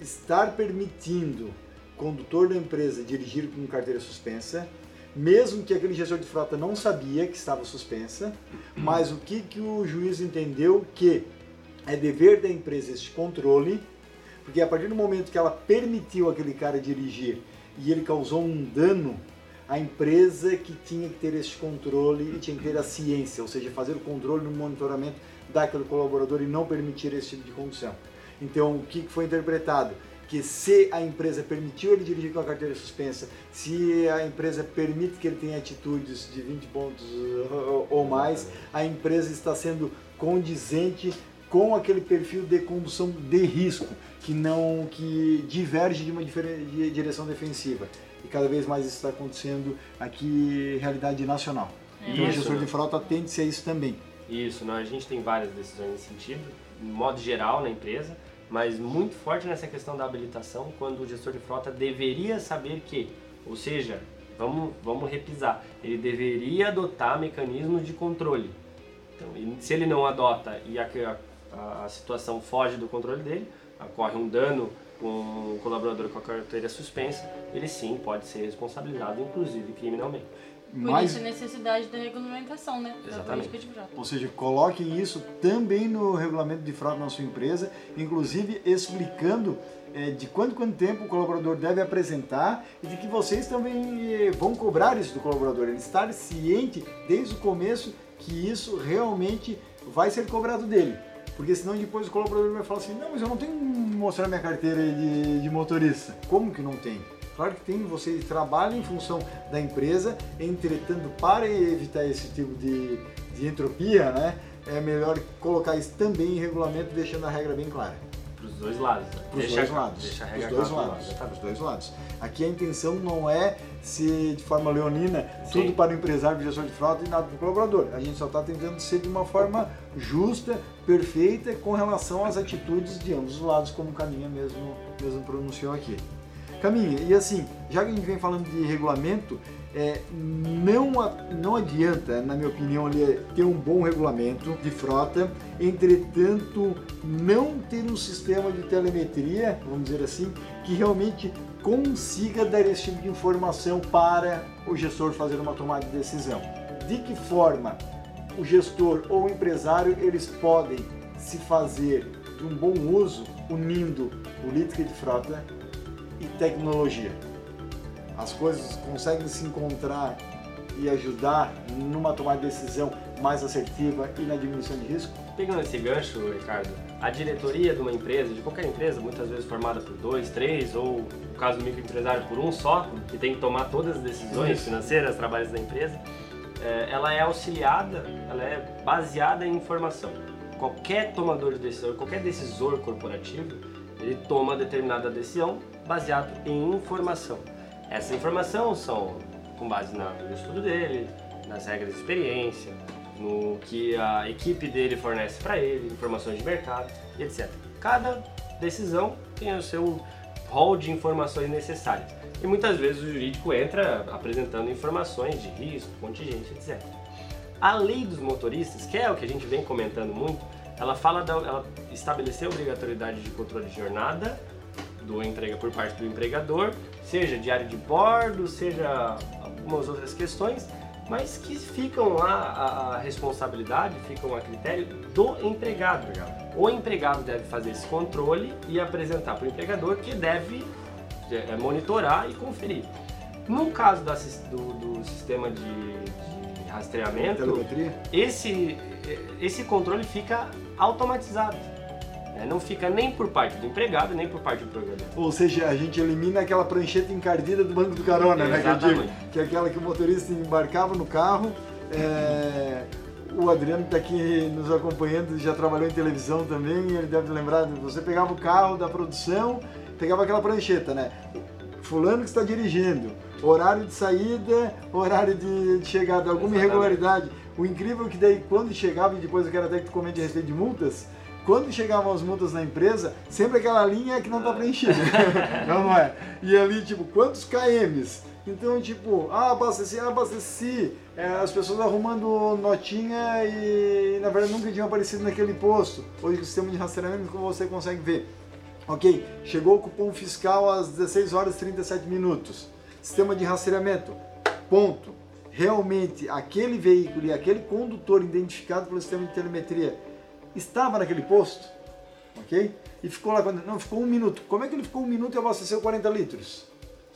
estar permitindo condutor da empresa dirigir com carteira suspensa, mesmo que aquele gestor de frota não sabia que estava suspensa, mas o que, que o juiz entendeu que é dever da empresa este controle, porque a partir do momento que ela permitiu aquele cara dirigir e ele causou um dano, a empresa que tinha que ter este controle e tinha que ter a ciência, ou seja, fazer o controle no monitoramento daquele colaborador e não permitir esse tipo de condução. Então, o que foi interpretado? Que se a empresa permitiu ele dirigir com a carteira suspensa, se a empresa permite que ele tenha atitudes de 20 pontos ou mais, a empresa está sendo condizente com aquele perfil de condução de risco, que não que diverge de uma direção defensiva. Cada vez mais isso está acontecendo aqui realidade nacional. É. Então o gestor de frota atende-se a isso também.
Isso, a gente tem várias decisões nesse sentido, de modo geral na empresa, mas muito forte nessa questão da habilitação, quando o gestor de frota deveria saber que, ou seja, vamos, vamos repisar, ele deveria adotar mecanismos de controle. Então, se ele não adota e a, a, a situação foge do controle dele, ocorre um dano com um colaborador com a carteira suspensa, ele sim pode ser responsabilizado, inclusive criminalmente.
Por Mas, isso a necessidade da regulamentação, né?
Exatamente. Da
de frota.
Ou seja, coloquem isso também no regulamento de frota na sua empresa, inclusive explicando é, de quanto quanto tempo o colaborador deve apresentar e de que vocês também é, vão cobrar isso do colaborador. Ele estar ciente desde o começo que isso realmente vai ser cobrado dele. Porque senão depois o colaborador vai falar assim, não, mas eu não tenho que mostrar minha carteira de, de motorista. Como que não tem? Claro que tem, você trabalha em função da empresa, entretanto, para evitar esse tipo de, de entropia, né, é melhor colocar isso também em regulamento, deixando a regra bem clara.
Para os dois lados. Né?
Para os dois lados.
Deixa a
regra Os. Os dois lados. Aqui a intenção não é ser de forma leonina Sim. tudo para o empresário, gestor de frota e nada para o colaborador. A gente só está tentando ser de uma forma justa, perfeita com relação às atitudes de ambos os lados, como o Caminha mesmo, mesmo pronunciou aqui. Caminha, e assim, já que a gente vem falando de regulamento, é, não, não adianta, na minha opinião, ali, ter um bom regulamento de frota, entretanto, não ter um sistema de telemetria, vamos dizer assim, que realmente consiga dar esse tipo de informação para o gestor fazer uma tomada de decisão. De que forma o gestor ou o empresário eles podem se fazer de um bom uso unindo política de frota e tecnologia? as coisas conseguem se encontrar e ajudar numa tomada de decisão mais assertiva e na diminuição de risco?
Pegando esse gancho, Ricardo, a diretoria de uma empresa, de qualquer empresa, muitas vezes formada por dois, três, ou no caso do microempresário por um só, que tem que tomar todas as decisões financeiras, trabalhos da empresa, eh, ela é auxiliada, ela é baseada em informação. Qualquer tomador de decisão, qualquer decisor corporativo, ele toma determinada decisão baseado em informação. Essa informação são com base no estudo dele, nas regras de experiência, no que a equipe dele fornece para ele, informações de mercado etc. Cada decisão tem o seu rol de informações necessárias. E muitas vezes o jurídico entra apresentando informações de risco, contingente, etc. A lei dos motoristas, que é o que a gente vem comentando muito, ela fala da, ela estabeleceu a obrigatoriedade de controle de jornada do emprega por parte do empregador, seja diário de bordo, seja algumas outras questões, mas que ficam lá a, a responsabilidade, ficam a critério do empregado. O empregado deve fazer esse controle e apresentar para o empregador que deve é, monitorar e conferir. No caso da, do, do, sistema de, de rastreamento, esse, esse controle fica automatizado. É, não fica nem por parte do empregado, nem por parte do programador.
Ou seja, a gente elimina aquela prancheta encardida do banco do carona, né? Que, digo, que é aquela que o motorista embarcava no carro. É, o Adriano está aqui nos acompanhando, já trabalhou em televisão também, ele deve lembrar, você pegava o carro da produção, pegava aquela prancheta, né? Fulano que está dirigindo, horário de saída, horário de chegada, alguma Exatamente. irregularidade. O incrível é que daí quando chegava, e depois eu quero até que tu comente a respeito de multas, quando chegavam as multas na empresa, sempre aquela linha que não está preenchida. não, não é? E ali, tipo, quantos KMs? Então, tipo, ah, abasteci, ah, abasteci. É, as pessoas arrumando notinha e, na verdade, nunca tinham aparecido naquele posto. Hoje, o sistema de rastreamento, como você consegue ver. Ok, chegou o cupom fiscal às 16 horas e 37 minutos. Sistema de rastreamento, ponto. Realmente, aquele veículo e aquele condutor identificado pelo sistema de telemetria estava naquele posto, ok? E ficou lá, não, ficou um minuto. Como é que ele ficou um minuto e abasteceu 40 litros?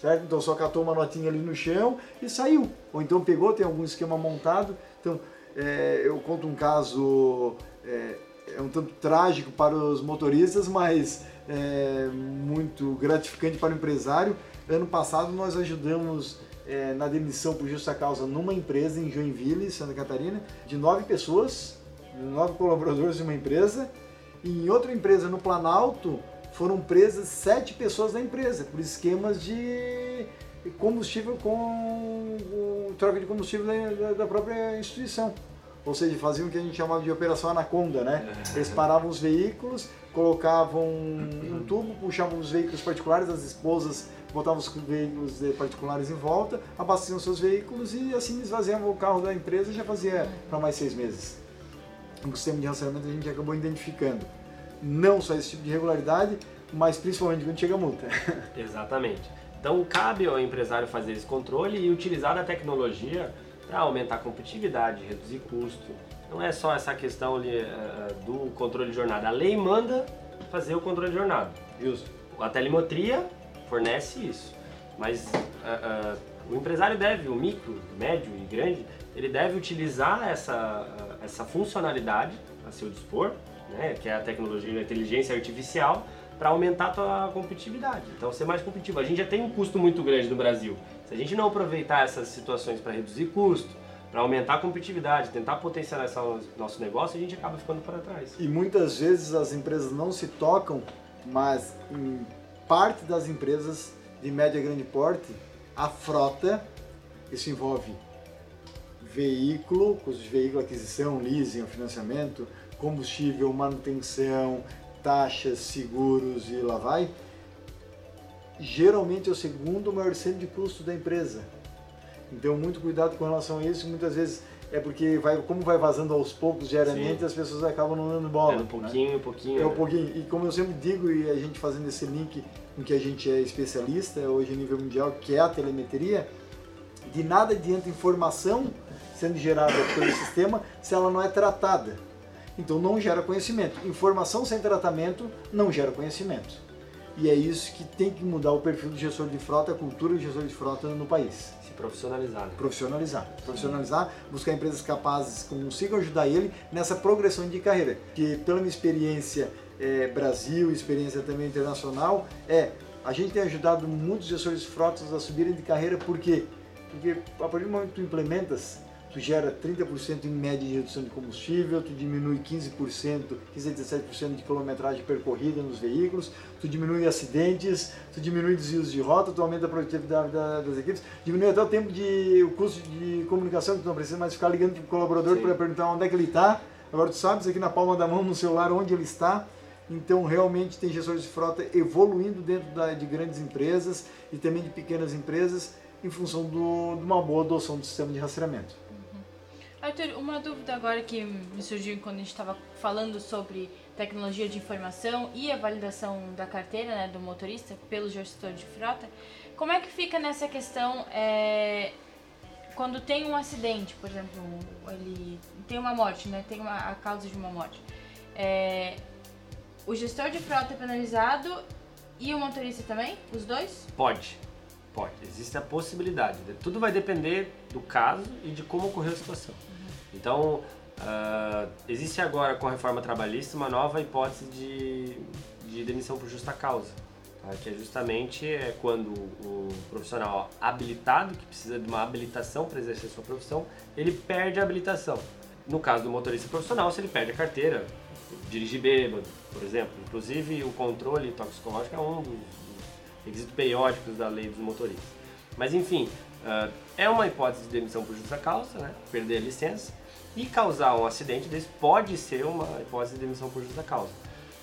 Certo? Então só catou uma notinha ali no chão e saiu. Ou então pegou, tem algum esquema montado. Então, é, eu conto um caso, é, é um tanto trágico para os motoristas, mas é, muito gratificante para o empresário. Ano passado nós ajudamos é, na demissão por justa causa numa empresa em Joinville, Santa Catarina, de nove pessoas, nove colaboradores de uma empresa. E em outra empresa no Planalto foram presas sete pessoas da empresa por esquemas de combustível com troca de combustível da, própria instituição ou seja, faziam o que a gente chamava de operação anaconda, né? É. Eles paravam os veículos, colocavam um tubo, puxavam os veículos particulares, as esposas botavam os veículos particulares em volta, abasteciam seus veículos e assim esvaziavam o carro da empresa e já fazia para mais seis meses. O sistema de racionamento a gente acabou identificando não só esse tipo de irregularidade, mas principalmente quando chega a multa.
Exatamente. Então cabe ao empresário fazer esse controle e utilizar a tecnologia para aumentar a competitividade, reduzir custo. Não é só essa questão ali, uh, do controle de jornada. A lei manda fazer o controle de jornada.
Justo.
A telemetria fornece isso. Mas uh, uh, o empresário deve, o micro, médio e grande, ele deve utilizar essa, essa funcionalidade a seu dispor, né, que é a tecnologia, a inteligência artificial, para aumentar a tua competitividade. Então, ser mais competitivo. A gente já tem um custo muito grande no Brasil. Se a gente não aproveitar essas situações para reduzir custo, para aumentar a competitividade, tentar potencializar o nosso negócio, a gente acaba ficando para trás.
E muitas vezes as empresas não se tocam, mas em parte das empresas de média e grande porte, a frota, isso envolve veículo, custo de veículo, aquisição, leasing, financiamento, combustível, manutenção, taxas, seguros e lá vai, geralmente é o segundo maior centro de custo da empresa. Então, muito cuidado com relação a isso. Muitas vezes é porque, vai, como vai vazando aos poucos diariamente, Sim. as pessoas acabam não dando bola. É
um pouquinho,
né?
um pouquinho.
É um né? pouquinho. E como eu sempre digo, e a gente fazendo esse link em que a gente é especialista hoje a nível mundial, que é a telemetria, de nada adianta informação sendo gerada pelo sistema se ela não é tratada. Então não gera conhecimento. Informação sem tratamento não gera conhecimento. E é isso que tem que mudar o perfil do gestor de frota, a cultura do gestor de frota no país.
Se profissionalizar. Né?
Profissionalizar. Profissionalizar, buscar empresas capazes que consigam ajudar ele nessa progressão de carreira. Que pela minha experiência é, Brasil, experiência também internacional, é a gente tem ajudado muitos gestores de frotas a subirem de carreira, por quê? Porque a partir do momento que tu implementas tu gera 30% em média de redução de combustível, tu diminui 15%, 15 a 17% de quilometragem percorrida nos veículos, tu diminui acidentes, tu diminui desvios de rota, tu aumenta a produtividade das equipes, diminui até o tempo de o custo de comunicação, que tu não precisa mais ficar ligando para o colaborador para perguntar onde é que ele está. Agora tu sabes aqui na palma da mão, no celular, onde ele está. Então, realmente, tem gestores de frota evoluindo dentro da, de grandes empresas e também de pequenas empresas em função do, de uma boa adoção do sistema de rastreamento.
Arthur, uma dúvida agora que me surgiu quando a gente estava falando sobre tecnologia de informação e a validação da carteira né, do motorista pelo gestor de frota. Como é que fica nessa questão é, quando tem um acidente, por exemplo, ele tem uma morte, né, tem uma, a causa de uma morte. É, o gestor de frota é penalizado e o motorista também? Os dois?
Pode. Pode, existe a possibilidade. Tudo vai depender do caso e de como ocorreu a situação. Então, uh, existe agora com a reforma trabalhista uma nova hipótese de, de demissão por justa causa, tá? que é justamente é quando o profissional habilitado, que precisa de uma habilitação para exercer sua profissão, ele perde a habilitação. No caso do motorista profissional, se ele perde a carteira, dirigir bêbado, por exemplo. Inclusive, o controle toxicológico é um dos requisitos periódicos da lei dos motoristas. Mas, enfim, uh, é uma hipótese de demissão por justa causa, né? perder a licença e causar um acidente desse pode ser uma hipótese de demissão por justa causa.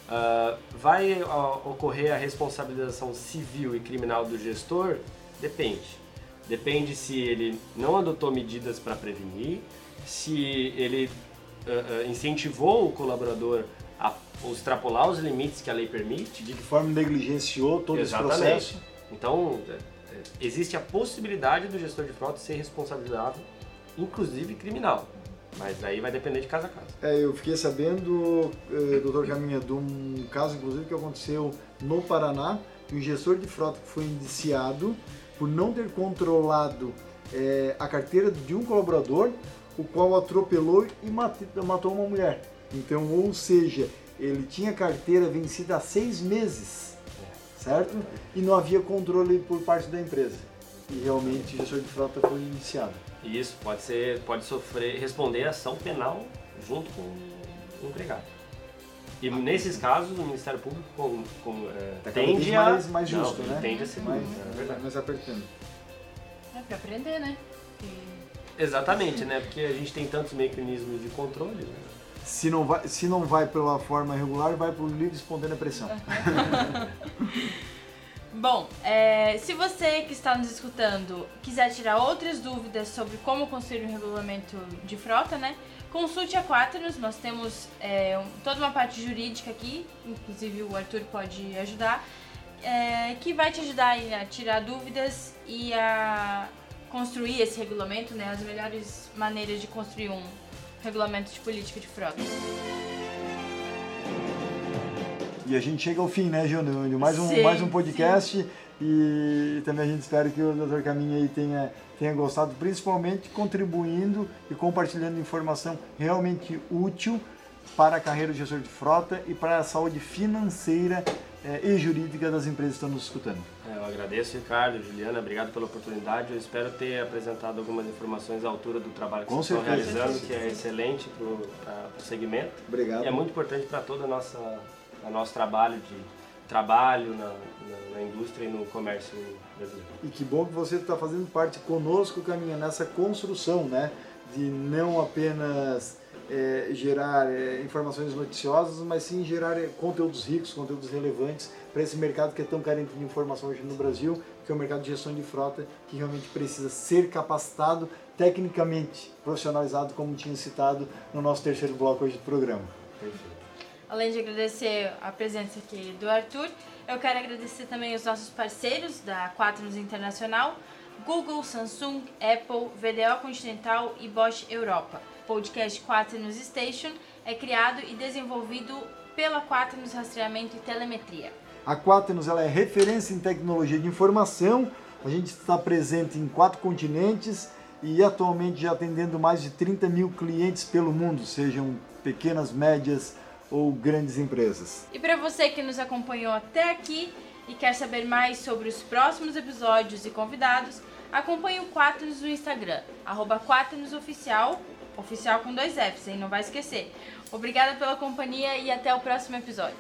Uh, vai uh, ocorrer a responsabilização civil e criminal do gestor? Depende. Depende se ele não adotou medidas para prevenir, se ele uh, incentivou o colaborador a, extrapolar os limites que a lei permite.
De que forma negligenciou todo Exatamente. esse processo.
Então, é, é, existe a possibilidade do gestor de frota ser responsabilizável, inclusive criminal. Mas aí vai depender de casa a casa.
É, eu fiquei sabendo, eh, doutor Caminha, de um caso, inclusive, que aconteceu no Paraná, que um gestor de frota foi indiciado por não ter controlado eh, a carteira de um colaborador, o qual atropelou e matou uma mulher. Então, ou seja, ele tinha carteira vencida há seis meses, certo? E não havia controle por parte da empresa. E realmente o gestor de frota foi indiciado.
Isso, pode ser, pode sofrer, responder ação penal junto com o empregado. E ah, nesses casos o Ministério Público com, com, é, tende
a... mais, mais justo,
não,
né?
Tende a ser mais,
é verdade. mais apertando.
É para aprender, né?
E... Exatamente, né? Porque a gente tem tantos mecanismos de controle, né?
Se não vai, se não vai pela forma regular, vai por livre espontânea pressão.
Bom, é, se você que está nos escutando quiser tirar outras dúvidas sobre como construir um regulamento de frota, né? Consulte a Quaternos, nós temos é, toda uma parte jurídica aqui, inclusive o Arthur pode ajudar, é, que vai te ajudar a tirar dúvidas e a construir esse regulamento, né? As melhores maneiras de construir um regulamento de política de frota.
E a gente chega ao fim, né, Júnior? De mais um, mais um podcast. Sim. E também a gente espera que o Dr. Caminho aí tenha, tenha gostado, principalmente contribuindo e compartilhando informação realmente útil para a carreira de gestor de frota e para a saúde financeira é, e jurídica das empresas que estão nos escutando.
É, eu agradeço, Ricardo, Juliana, obrigado pela oportunidade. Eu espero ter apresentado algumas informações à altura do trabalho que Com vocês certeza. estão realizando, que é excelente para o segmento.
Obrigado.
E é muito importante para toda a nossa o nosso trabalho de trabalho na, na, na, indústria e no comércio brasileiro.
E que bom que você está fazendo parte conosco, Caminha, nessa construção, né? De não apenas é, gerar é, informações noticiosas, mas sim gerar é, conteúdos ricos, conteúdos relevantes para esse mercado que é tão carente de informação hoje no Brasil, que é o mercado de gestão de frota, que realmente precisa ser capacitado tecnicamente, profissionalizado, como tinha citado no nosso terceiro bloco hoje do programa.
Perfeito.
Além de agradecer a presença aqui do Arthur, eu quero agradecer também os nossos parceiros da Quaternos Internacional, Google, Samsung, Apple, VDO Continental e Bosch Europa. O podcast Quaternos Station é criado e desenvolvido pela Quaternos Rastreamento e Telemetria.
A Quaternos ela é referência em tecnologia de informação. A gente está presente em quatro continentes e atualmente já atendendo mais de 30 mil clientes pelo mundo, sejam pequenas, médias, ou grandes empresas.
E para você que nos acompanhou até aqui e quer saber mais sobre os próximos episódios e convidados, acompanhe o Quaternos no Instagram, arroba Oficial, oficial com dois Fs, hein? Não vai esquecer. Obrigada pela companhia e até o próximo episódio.